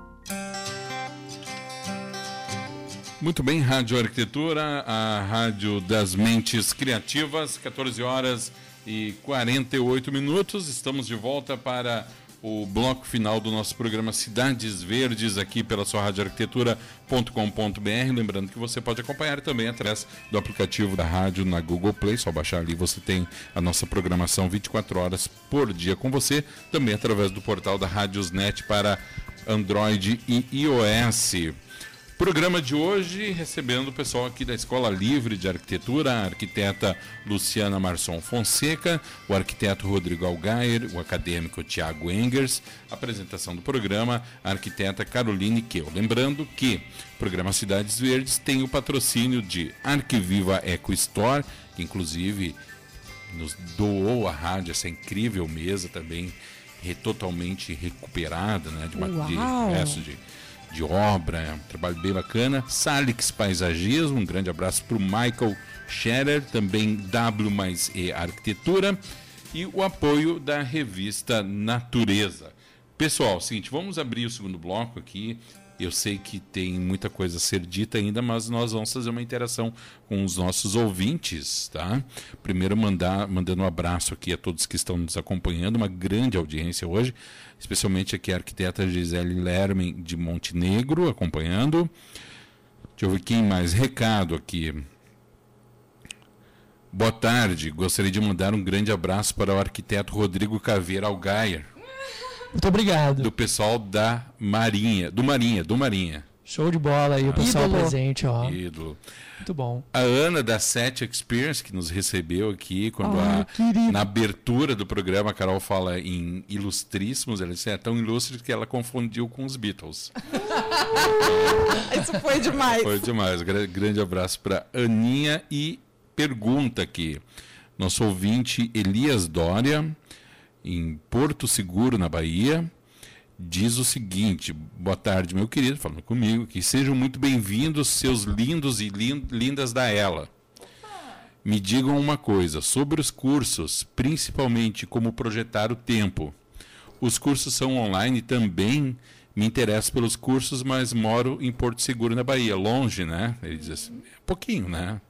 Muito bem, Rádio Arquitetura, a rádio das mentes criativas, 14 horas e 48 minutos. Estamos de volta para o bloco final do nosso programa Cidades Verdes aqui pela sua radioarquitetura.com.br. Lembrando que você pode acompanhar também através do aplicativo da rádio na Google Play. Só baixar ali você tem a nossa programação 24 horas por dia com você. Também através do portal da Radiosnet para Android e iOS. Programa de hoje recebendo o pessoal aqui da Escola Livre de Arquitetura, a arquiteta Luciana Marçom Fonseca, o arquiteto Rodrigo Algair, o acadêmico Tiago Engers, apresentação do programa, a arquiteta Caroline Keu. Lembrando que o programa Cidades Verdes tem o patrocínio de Arquiviva Eco Store, que inclusive nos doou a rádio, essa incrível mesa também, totalmente recuperada, né, de, de resto de de obra, é um trabalho bem bacana. Salix Paisagismo, um grande abraço para o Michael Scherer, também W mais E Arquitetura e o apoio da revista Natureza. Pessoal, seguinte, vamos abrir o segundo bloco aqui. Eu sei que tem muita coisa a ser dita ainda, mas nós vamos fazer uma interação com os nossos ouvintes, tá? Primeiro mandar, mandando um abraço aqui a todos que estão nos acompanhando, uma grande audiência hoje especialmente aqui a arquiteta Gisele Lermen de Montenegro acompanhando. Deixa eu ver quem mais. Recado aqui. Boa tarde, gostaria de mandar um grande abraço para o arquiteto Rodrigo Caveira Algaier. Muito obrigado. Do pessoal da Marinha, do Marinha, do Marinha. Show de bola aí, o pessoal Ídolo. presente, ó. Ídolo. Muito bom. A Ana da Set Experience, que nos recebeu aqui, quando a, na abertura do programa a Carol fala em ilustríssimos, ela disse, é tão ilustre que ela confundiu com os Beatles. Isso foi demais. Foi demais. Grande abraço para Aninha e pergunta aqui. Nosso ouvinte Elias Dória, em Porto Seguro, na Bahia, diz o seguinte: Boa tarde, meu querido, falando comigo, que sejam muito bem-vindos, seus lindos e lindas da Ela. Me digam uma coisa sobre os cursos, principalmente como projetar o tempo. Os cursos são online também. Me interesso pelos cursos, mas moro em Porto Seguro, na Bahia, longe, né? Ele diz assim, pouquinho, né?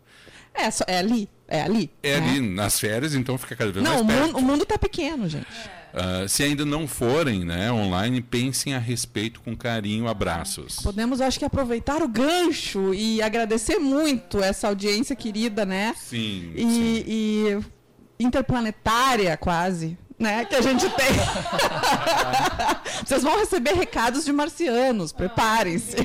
É, só, é ali. É ali. É né? ali, nas férias, então fica cada vez não, mais perto. Não, o mundo está pequeno, gente. Uh, se ainda não forem né, online, pensem a respeito com carinho, abraços. Podemos, acho que, aproveitar o gancho e agradecer muito essa audiência querida, né? Sim. E, sim. e interplanetária, quase, né? Que a gente tem. Vocês vão receber recados de marcianos, preparem-se.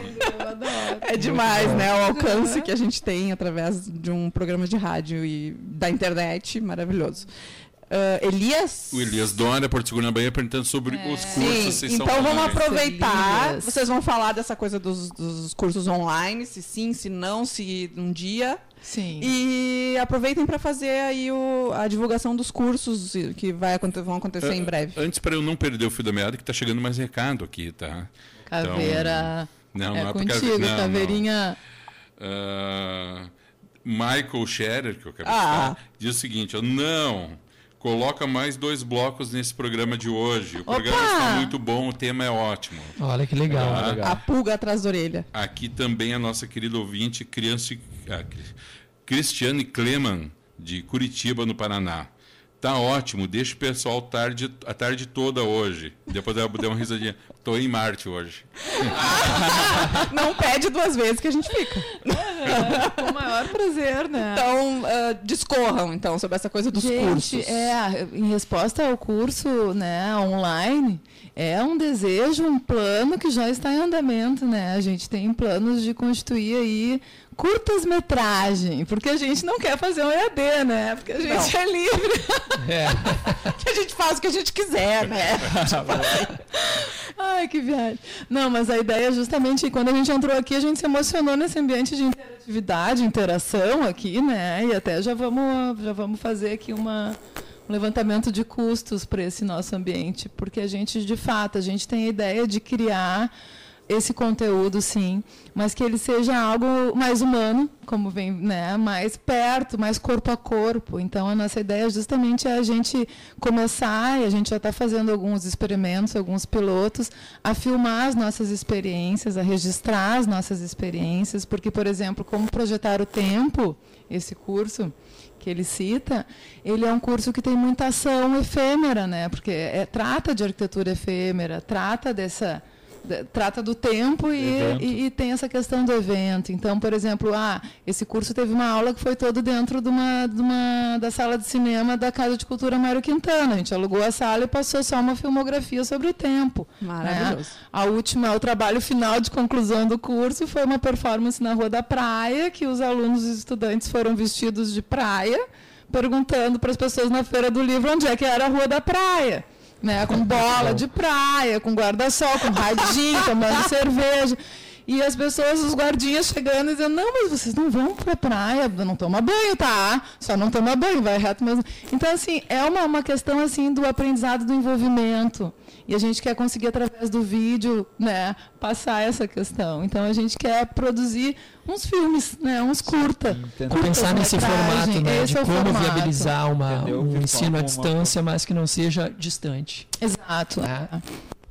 É demais, né? O alcance que a gente tem através de um programa de rádio e da internet, maravilhoso. Uh, Elias? O Elias Dória, Porto Seguro na Bahia, perguntando sobre é. os cursos. Sim, então vamos aproveitar. Elias. Vocês vão falar dessa coisa dos, dos, cursos online, se sim, se não, se um dia. Sim. E aproveitem para fazer aí o, a divulgação dos cursos que vai, vão acontecer uh, em breve. Antes, para eu não perder o fio da meada, que está chegando mais recado aqui, tá? Caveira. Então, não, é não é contigo, não, caveirinha. Não. Uh, Michael Scherer, que eu quero ah. diz o seguinte: não Coloca mais dois blocos nesse programa de hoje. O Opa! programa está muito bom, o tema é ótimo. Olha que legal. Ah, legal. A pulga atrás da orelha. Aqui também a nossa querida ouvinte, criança, ah, Cristiane Kleman, de Curitiba, no Paraná. Tá ótimo, deixa o pessoal tarde, a tarde toda hoje. Depois ela deu uma risadinha. Tô em Marte hoje. Não pede duas vezes que a gente fica. com o maior prazer, né? Então, uh, discorram, então, sobre essa coisa dos gente, cursos. É, em resposta ao curso né, online, é um desejo, um plano que já está em andamento, né? A gente tem planos de constituir aí curtas metragem, porque a gente não quer fazer um EAD, né? Porque a gente não. é livre. É. que a gente faz o que a gente quiser, né? Ai, que viagem. Não, mas a ideia é justamente quando a gente entrou aqui, a gente se emocionou nesse ambiente de interatividade, interação aqui, né? E até já vamos, já vamos fazer aqui uma um levantamento de custos para esse nosso ambiente, porque a gente, de fato, a gente tem a ideia de criar esse conteúdo, sim, mas que ele seja algo mais humano, como vem, né, mais perto, mais corpo a corpo. Então, a nossa ideia justamente é a gente começar, e a gente já está fazendo alguns experimentos, alguns pilotos, a filmar as nossas experiências, a registrar as nossas experiências, porque, por exemplo, como projetar o tempo, esse curso, que ele cita, ele é um curso que tem muita ação efêmera, né? Porque é, trata de arquitetura efêmera, trata dessa trata do tempo e, e, e, tem essa questão do evento. Então, por exemplo, ah, esse curso teve uma aula que foi todo dentro de uma, de uma da sala de cinema da Casa de Cultura Mário Quintana. A gente alugou a sala e passou só uma filmografia sobre o tempo. Né? Maravilhoso. Né? A última, o trabalho final de conclusão do curso foi uma performance na Rua da Praia, que os alunos e estudantes foram vestidos de praia, perguntando para as pessoas na feira do livro onde é que era a Rua da Praia né? Com bola de praia, com guarda-sol, com radinho, tomando cerveja. E as pessoas, os guardinhas chegando e dizendo, não, mas vocês não vão para a praia, não toma banho, tá? Só não toma banho, vai reto mesmo. Então, assim, é uma, uma questão assim do aprendizado do envolvimento. E a gente quer conseguir, através do vídeo, né, passar essa questão. Então, a gente quer produzir uns filmes, né, uns curta. Pensar nesse formato, né, de é como formato. viabilizar uma, um ensino à distância, mas que não seja distante. Exato. É.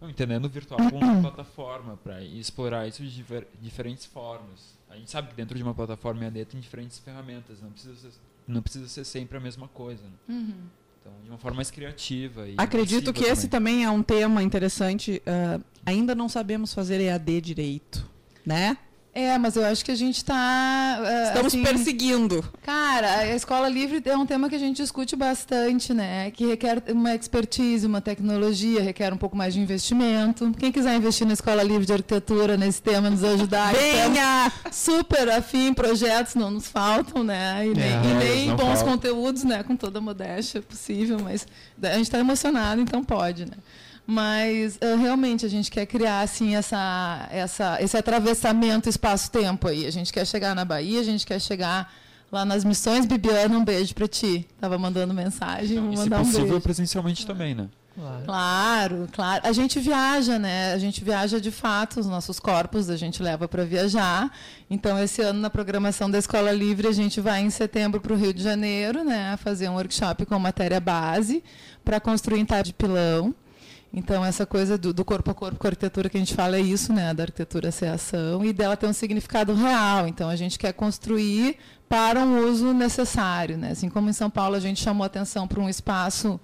Entendendo o virtual como uma plataforma para explorar isso de difer diferentes formas. A gente sabe que dentro de uma plataforma EAD tem diferentes ferramentas, não precisa ser, não precisa ser sempre a mesma coisa. Né? Uhum. Então, de uma forma mais criativa. Acredito que também. esse também é um tema interessante. Uh, ainda não sabemos fazer EAD direito, né? É, mas eu acho que a gente está. Uh, Estamos assim, perseguindo. Cara, a escola livre é um tema que a gente discute bastante, né? Que requer uma expertise, uma tecnologia, requer um pouco mais de investimento. Quem quiser investir na escola livre de arquitetura nesse tema, nos ajudar. Venha! Super afim, projetos não nos faltam, né? E nem, é, e nem bons conteúdos, né? Com toda a modéstia possível, mas a gente está emocionado, então pode, né? Mas uh, realmente a gente quer criar assim essa, essa, esse atravessamento espaço-tempo aí. A gente quer chegar na Bahia, a gente quer chegar lá nas missões. Bibiana, um beijo para ti. Tava mandando mensagem, vou mandar e, se possível, um beijo. presencialmente também, né? Claro. claro, claro. A gente viaja, né? A gente viaja de fato, os nossos corpos a gente leva para viajar. Então, esse ano, na programação da Escola Livre, a gente vai em setembro para o Rio de Janeiro, né? Fazer um workshop com matéria base para construir em de pilão. Então, essa coisa do, do, corpo a corpo com a arquitetura que a gente fala é isso, né? Da arquitetura ser ação e dela ter um significado real. Então, a gente quer construir para um uso necessário, né? Assim como em São Paulo a gente chamou atenção para um espaço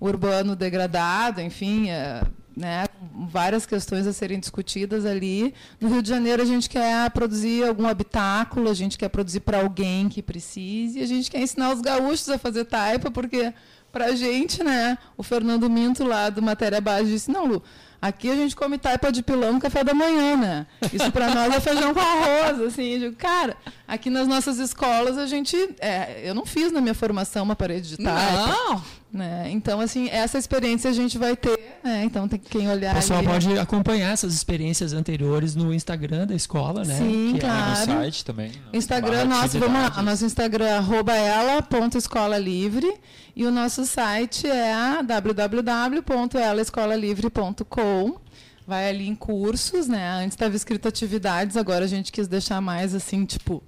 urbano degradado, enfim, é, né, várias questões a serem discutidas ali. No Rio de Janeiro a gente quer produzir algum habitáculo, a gente quer produzir para alguém que precise, a gente quer ensinar os gaúchos a fazer taipa, porque para a gente, né, o Fernando Minto lá do Matéria Base disse, não, Lu, Aqui a gente come taipa de pilão no café da manhã, né? Isso para nós é feijão com arroz, assim. Eu digo, cara, aqui nas nossas escolas a gente... É, eu não fiz na minha formação uma parede de taipa. Não! Né? Então, assim, essa experiência a gente vai ter, né? Então, tem quem olhar O pessoal ali, pode né? acompanhar essas experiências anteriores no Instagram da escola, né? Sim, que claro. É no site também. Instagram nosso, vamos lá. Nosso Instagram, arroba ela.escola livre. E o nosso site é www.elaescolalivre.com. Vai ali em cursos, né? Antes estava escrito atividades, agora a gente quis deixar mais assim, tipo,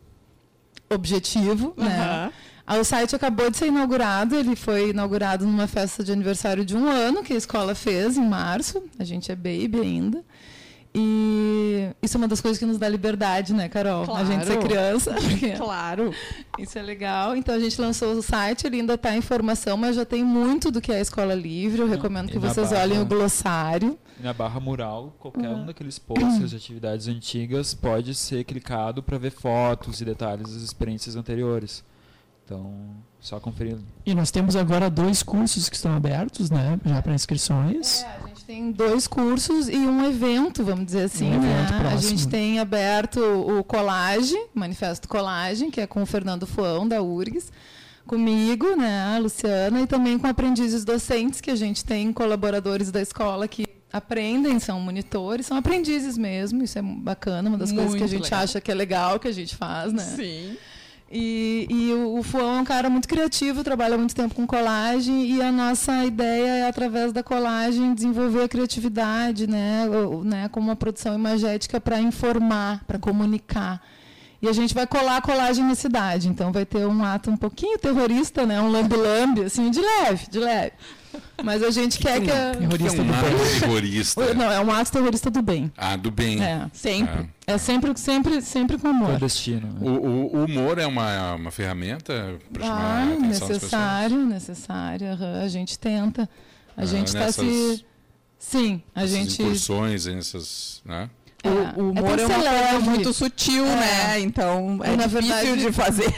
objetivo, uhum. né? O site acabou de ser inaugurado, ele foi inaugurado numa festa de aniversário de um ano que a escola fez em março. A gente é baby ainda. E isso é uma das coisas que nos dá liberdade, né, Carol? Claro. A gente ser criança. Claro. Isso é legal. Então a gente lançou o site, ele ainda está em formação, mas já tem muito do que é a escola livre. Eu recomendo que vocês barra, olhem o glossário. Na barra mural, qualquer uhum. um daqueles posts de atividades antigas pode ser clicado para ver fotos e detalhes das experiências anteriores. Então, só conferir. E nós temos agora dois cursos que estão abertos, né? Já para inscrições. É, a gente tem dois cursos e um evento, vamos dizer assim. Um né? A gente tem aberto o Colage, Manifesto Colagem, que é com o Fernando Fuão, da URGS, comigo, né, a Luciana, e também com aprendizes docentes, que a gente tem colaboradores da escola que aprendem, são monitores, são aprendizes mesmo, isso é bacana, uma das Muito coisas que a gente legal. acha que é legal que a gente faz, né? Sim. E, e o, Fuão é um cara muito criativo, trabalha muito tempo com colagem e a nossa ideia é, através da colagem, desenvolver a criatividade, né, ou, né como uma produção imagética para informar, para comunicar. E a gente vai colar a colagem na cidade, então vai ter um ato um pouquinho terrorista, né, um lambe-lambe, assim, de leve, de leve. Mas a gente quer que a... Terrorista é um ato terrorista. Não, é um ato terrorista do bem. Ah, do bem. É, sempre. É, é sempre, sempre, sempre com amor. destino. O, o, o, humor é uma, uma ferramenta para chamar ah, a atenção necessário, necessário. A gente tenta. A ah, gente está se... Sim, a gente... incursões, nessas... Né? O, é, o humor é, é uma coisa muito sutil, é. né? Então é Na difícil verdade, de fazer.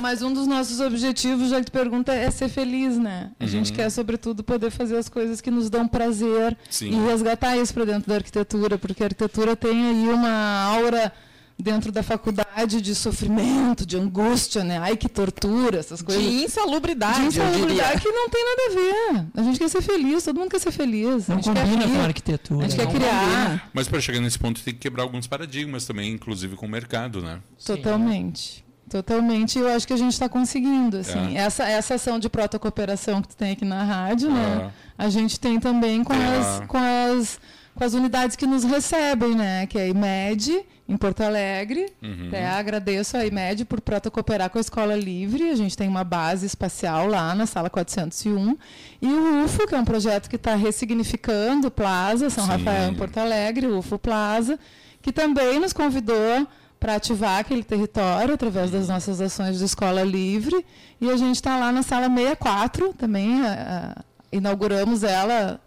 Mas um dos nossos objetivos, já que tu pergunta, é ser feliz, né? A uhum. gente quer, sobretudo, poder fazer as coisas que nos dão prazer Sim. e resgatar isso para dentro da arquitetura, porque a arquitetura tem aí uma aura dentro da faculdade de sofrimento, de angústia, né? Ai, que tortura, essas coisas. De insalubridade, de insalubridade que não tem nada a ver. A gente quer ser feliz, todo mundo quer ser feliz. Não combina com a arquitetura. A gente quer criar. Combina. Mas para chegar nesse ponto tem que quebrar alguns paradigmas também, inclusive com o mercado, né? Totalmente. Totalmente, eu acho que a gente está conseguindo. Assim. É. Essa, essa ação de protocooperação que tu tem aqui na rádio, né? É. A gente tem também com, é. as, com, as, com as unidades que nos recebem, né? Que é a IMED em Porto Alegre. Uhum. Até agradeço a IMED por protocooperar com a Escola Livre. A gente tem uma base espacial lá na sala 401. E o UFO, que é um projeto que está ressignificando Plaza, São Sim. Rafael em Porto Alegre, o UFO Plaza, que também nos convidou para ativar aquele território através das nossas ações de escola livre. E a gente está lá na sala 64 também. Uh, inauguramos ela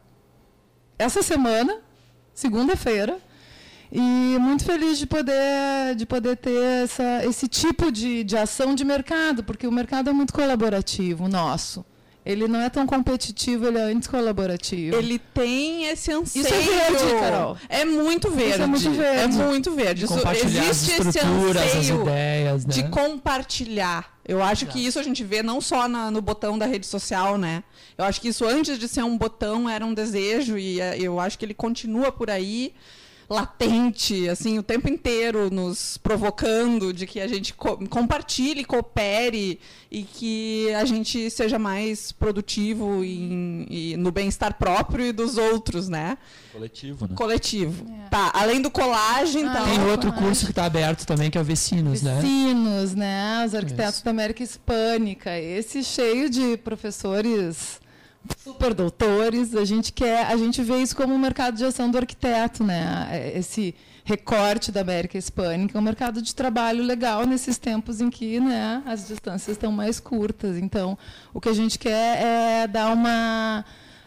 essa semana, segunda-feira. E muito feliz de poder, de poder ter essa, esse tipo de, de ação de mercado, porque o mercado é muito colaborativo, nosso. Ele não é tão competitivo, ele é antes colaborativo. Ele tem esse anseio. Isso é verde, Carol. É muito verde. Isso é muito verde. É muito verde. Isso, Compartilhar as existe esse estruturas, as anseio ideias, né? de compartilhar. Eu acho que isso a gente vê não só na- no botão da rede social, né? Eu acho que isso antes de ser um botão era um desejo e eh, eu acho que ele continua por aí latente, assim, o tempo inteiro nos provocando de que a gente co compartilhe, coopere e que a gente seja mais produtivo em- e no bem-estar próprio e dos outros, né? Coletivo, né? Coletivo. Tá, além do colagem, então... Tem outro curso que está aberto também, que é o Vecinos, né? Vecinos, né? Os arquitetos da América Hispânica. Esse cheio de professores super doutores. A gente quer, a gente vê isso como um mercado de ação do arquiteto, né? Esse recorte da América Hispânica, é um mercado de trabalho legal nesses tempos em que, né, as distâncias estão mais curtas. Então, o que a gente quer é dar uma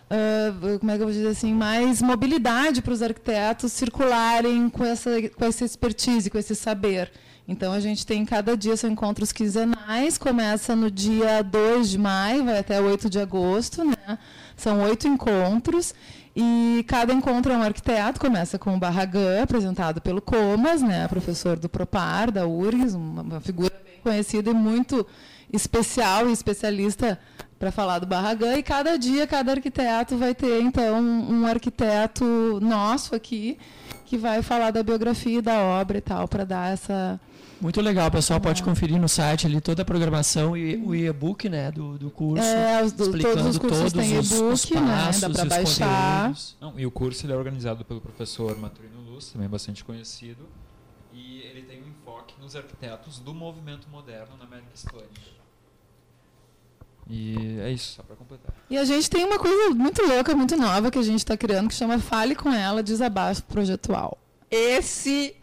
Uh, como é que eu vou dizer assim, mais mobilidade para os arquitetos circularem com essa, com essa expertise, com esse saber. Então, a gente tem cada dia são encontros quinzenais, começa no dia 2 de maio, vai até 8 de agosto, né? São oito encontros. E cada encontro é um arquiteto, começa com o Barragan, apresentado pelo Comas, né, professor do Propar, da URGS, uma, figura bem conhecida e muito especial e especialista para falar do Barragan. E cada dia, cada arquiteto vai ter, então, um arquiteto nosso aqui, que vai falar da biografia e da obra e tal, para dar essa. Muito legal, pessoal pode conferir no site ali toda a programação e o e-book né, do, do curso. É, os do- explicando todos os cursos têm os- os e-book, né, passos dá e os baixar. conteúdos. Não, e o curso ele é organizado pelo professor Maturino Luz, também bastante conhecido, e ele tem um enfoque nos arquitetos do movimento moderno na América Hispânica. E é isso, só para completar. E a gente tem uma coisa muito louca, muito nova que a gente está criando, que chama Fale com ela, desabafo projetual. Esse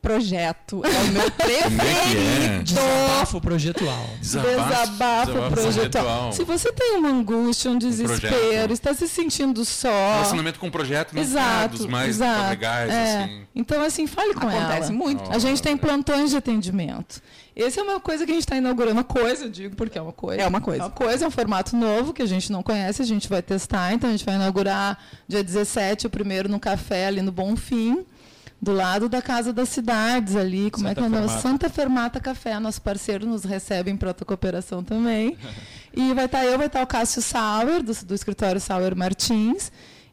projeto é o meu é é? preferido. Desabafo projetual. Desabafo, projetual. Se você tem uma angústia, um desespero, projeto. está se sentindo só. Relacionamento com o projeto não é Exato, dos mais exato. legais, É. assim. Então, assim, fale com ela. Acontece muito. A gente tem plantões de atendimento. Essa é uma coisa que a gente está inaugurando. Uma coisa, eu digo, porque é uma coisa. É uma coisa. É uma coisa, é um formato novo que a gente não conhece, a gente vai testar. Então, a gente vai inaugurar dia 17, o primeiro no café ali no Bonfim, do lado da Casa das Cidades ali. Como é que é o Santa nome? Fermata. Santa Fermata Café, nosso parceiro, nos recebe em Prota Cooperação também. e vai estar eu, vai estar o Cássio Sauer, do, do escritório Sauer Martins.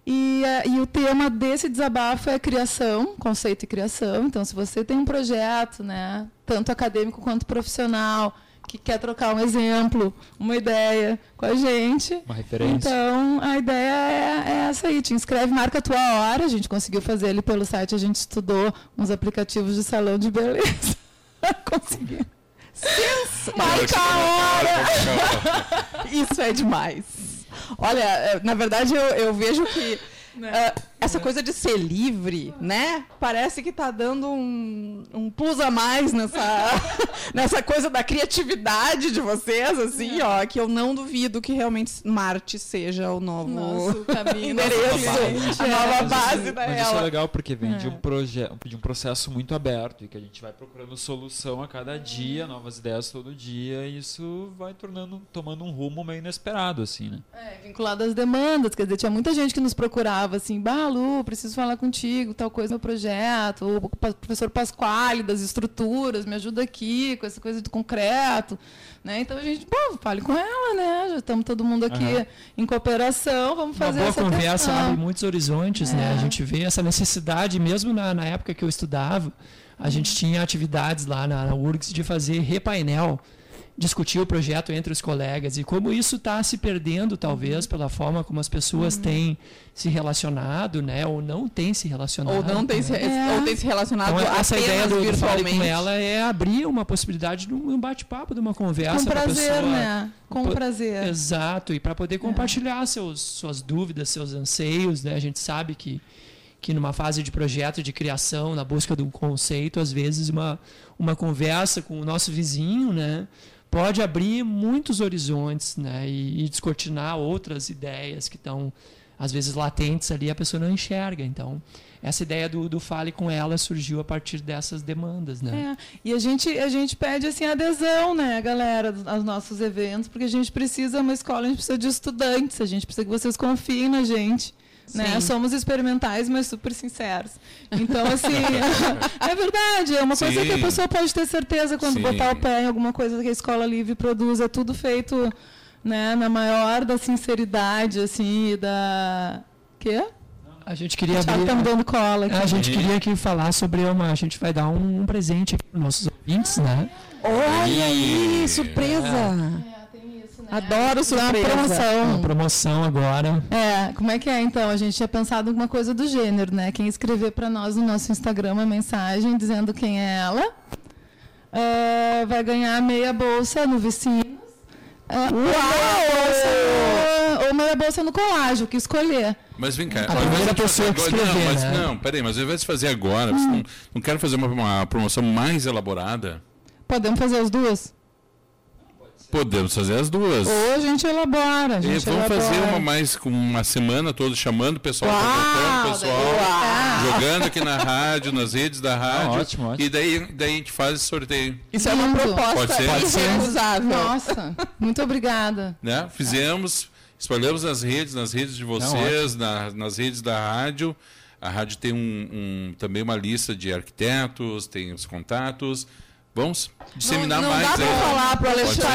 E, eh, e o tema desse desabafo é criação, conceito e criação. Então, se você tem um projeto, né, tanto acadêmico quanto profissional, que quer trocar um exemplo, uma ideia com a gente, Uma referência. então, a ideia é, é essa aí. Te inscreve, marca a tua hora. A gente conseguiu fazer ali pelo site, a gente estudou uns aplicativos de salão de beleza. Conseguiu. Marca a hora! Isso é demais. Olha, eh, na verdade eu, eu vejo que eh, essa coisa de ser livre, né? Parece que tá dando um, um plus a mais nessa, nessa coisa da criatividade de vocês, assim, ó, que eu não duvido que realmente Marte seja o novo caminho, endereço, cliente, a nova é. base da Mas isso é legal porque vem de, um proje- de um processo muito aberto e que a gente vai procurando solução a cada dia, novas ideias todo dia, e isso vai tornando, tomando um rumo meio inesperado, assim, né? É, vinculado às demandas, quer dizer, tinha muita gente que nos procurava assim, bah, Lu, preciso falar contigo, tal coisa no projeto, o professor Pasquale das estruturas, me ajuda aqui com essa coisa do concreto, né? Então a gente, pô, fale com ela, né? Já estamos todo mundo aqui Aham. em cooperação, vamos Uma fazer boa essa conversa questão. abre muitos horizontes, né? A gente vê essa necessidade, mesmo na, na época que eu estudava, a gente tinha atividades lá na, na URGS de fazer repainel, discutir o projeto entre os colegas e como isso está se perdendo, talvez, pela forma como as pessoas têm se relacionado, né? Ou não têm se relacionado. Ou não tem se, É. ou se relacionado Então, essa ideia do, virtualmente. com ela é abrir uma possibilidade de um bate-papo, de uma conversa Com pra prazer, pessoa né? Com prazer. Exato, e para É. poder compartilhar seus, suas dúvidas, seus anseios, né? A gente sabe que, que numa fase de projeto, de criação, na busca de um conceito, às vezes uma, uma conversa com o nosso vizinho, né? Pode abrir muitos horizontes, né? E, e descortinar outras ideias que estão às vezes latentes ali, a pessoa não enxerga. Então, essa ideia do, do Fale com ela surgiu a partir dessas demandas, né? É, e a gente, a gente pede assim adesão, né, galera, aos nossos eventos, porque a gente precisa, uma escola, a gente precisa de estudantes, a gente precisa que vocês confiem na gente. Né? Somos experimentais, mas super sinceros. Então, assim, é verdade, é uma Sim. coisa que a pessoa pode ter certeza quando Sim. botar o pé em alguma coisa que a Escola Livre produz. É tudo feito né, na maior da sinceridade, assim, e da. Quê? A gente queria abrir, tá dando cola aqui. A gente queria aqui falar sobre uma. A gente vai dar um, um presente para nossos ouvintes, né? Olha aí, surpresa! É. Adoro surpresa. Uma promoção. Uma promoção agora. É, como é que é então? A gente tinha pensado em alguma coisa do gênero, né? Quem escrever para nós no nosso Instagram uma mensagem dizendo quem é ela, uh, vai ganhar meia bolsa no Vicinos. Uh, Uau! Ou meia bolsa no colágio, que escolher. Mas vem cá. A primeira pessoa que escrever, não, mas, né? não, peraí, mas ao invés de fazer agora, hum. não, não quero fazer uma, uma promoção mais elaborada? Podemos fazer as duas? Podemos fazer as duas. Ou a gente elabora. A gente vamos elabora. fazer uma mais com uma semana toda chamando o pessoal, o pessoal, jogando aqui na rádio, nas redes da rádio. Ah, ótimo, ótimo. E daí, daí a gente faz esse sorteio. Isso é uma proposta Pode ser? Pode ser. Nossa, muito obrigada. Né? Fizemos, espalhamos nas redes, nas redes de vocês, Não, na, nas redes da rádio. A rádio tem um, um, também uma lista de arquitetos, tem os contatos. Vamos disseminar não, não mais. Não dá para falar para o Alexandre.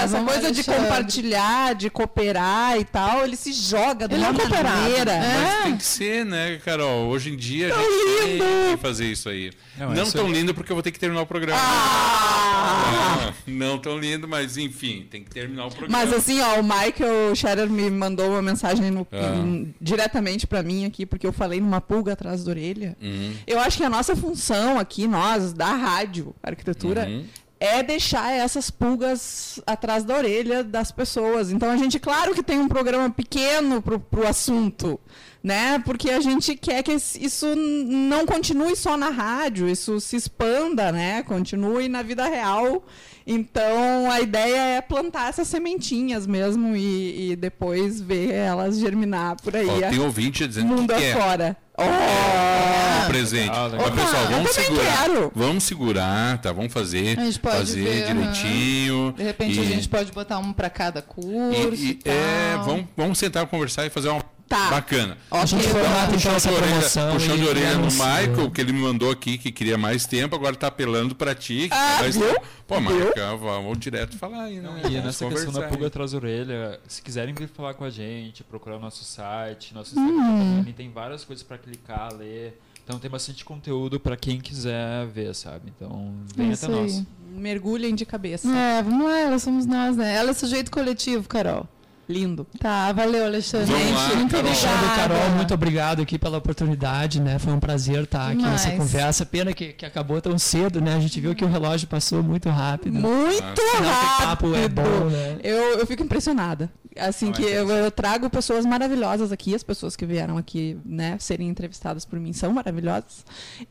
Essa coisa de compartilhar, de cooperar e tal, ele se joga de uma maneira. É. Mas tem que ser, né, Carol? Hoje em dia tão a gente lindo. tem que fazer isso aí. Não, não tão lindo porque eu vou ter que terminar o programa. Ah! Não, não tão lindo, mas enfim, tem que terminar o programa. Mas assim, ó, o Michael Scherer me mandou uma mensagem no, ah. em, diretamente para mim aqui, porque eu falei numa pulga atrás da orelha. Uhum. Eu acho que a nossa função aqui, nós, da rádio, arquitetura, uhum. é deixar essas pulgas atrás da orelha das pessoas. Então a gente, claro que tem um programa pequeno para o assunto, né? Porque a gente quer que isso não continue só na rádio, isso se expanda, né? Continue na vida real. Então a ideia é plantar essas sementinhas mesmo e, e depois ver elas germinar por aí. Ó, tem ouvinte dizendo mundo que afora. Oh! É, presente. Ah, Mas, pessoal, vamos segurar. Quero. Vamos segurar, tá? Vamos fazer, fazer ver, direitinho. Uhum. De repente e... a gente pode botar um para cada curso. E, e, é, vamos, vamos sentar, conversar e fazer uma Tá. Bacana. A gente formata então essa promoção. Puxão de orelha no Michael, que ele me mandou aqui, que queria mais tempo, agora tá apelando para ti. Ah, vai... viu? Pô, Michael, vamos direto falar aí, né? E nessa questão da pulga atrás da orelha, se quiserem vir falar com a gente, procurar o nosso site, nosso Instagram, hum. tem várias coisas para clicar, ler. Então tem bastante conteúdo para quem quiser ver, sabe? Então vem até nós. Mergulhem de cabeça. É, vamos lá, elas somos nós, né? Ela é sujeito coletivo, Carol. Lindo. Tá, valeu, Alexandre. Lá, muito Carol. obrigado, Carol. Muito obrigado aqui pela oportunidade, né? Foi um prazer estar aqui nessa conversa. Pena que, que acabou tão cedo, né? A gente viu que o relógio passou muito rápido. Muito ah, rápido. Papo é bom, né? Eu, eu fico impressionada. Assim, que eu, eu, trago pessoas maravilhosas aqui, as pessoas que vieram aqui, né, serem entrevistadas por mim são maravilhosas.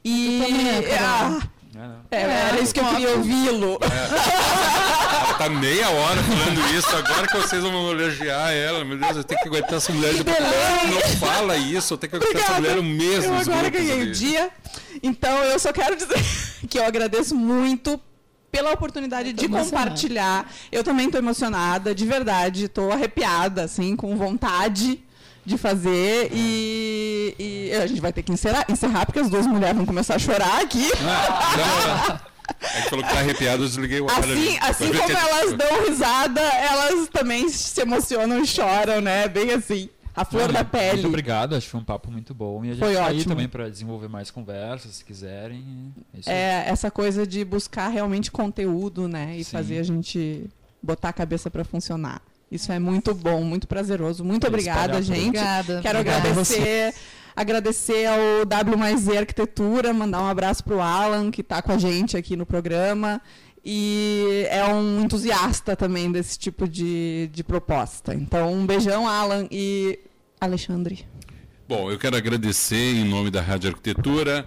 E. Eu também, ah, é, é, era isso que eu queria ouvi-lo. É. Ela tá meia hora falando isso, agora que vocês vão elogiar ela. Meu Deus, eu tenho que aguentar essa mulher. De... Não fala isso, eu tenho que aguentar Obrigada. essa mulher o mesmo. Eu agora ganhei o dia. Então, eu só quero dizer que eu agradeço muito pela oportunidade de compartilhar. Eu também estou emocionada, de verdade, estou arrepiada, assim, com vontade de fazer e, e, a gente vai ter que encerrar, encerrar porque as duas mulheres vão começar a chorar aqui. Ah, É que falou que tá arrepiado, eu desliguei o ar Assim, assim como é elas dão risada, elas também se emocionam e choram, né? Bem assim. A flor Não, da pele. Muito obrigado, acho que foi um papo muito bom. E a gente foi tá ótimo. aí também para desenvolver mais conversas, se quiserem. É, é, essa coisa de buscar realmente conteúdo, né? E Sim. fazer a gente botar a cabeça para funcionar. Isso é muito bom, muito prazeroso. Muito obrigada, gente. Obrigada. Quero obrigada agradecer agradecer ao W mais Z Arquitetura, mandar um abraço para o Alan, que está com a gente aqui no programa. E é um entusiasta também desse tipo de, de proposta. Então, um beijão, Alan e Alexandre. Bom, eu quero agradecer em nome da Rádio Arquitetura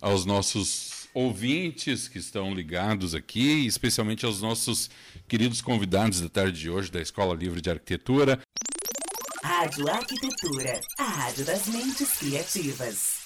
aos nossos ouvintes que estão ligados aqui, especialmente aos nossos queridos convidados da tarde de hoje da Escola Livre de Arquitetura. Rádio Arquitetura, a rádio das mentes criativas.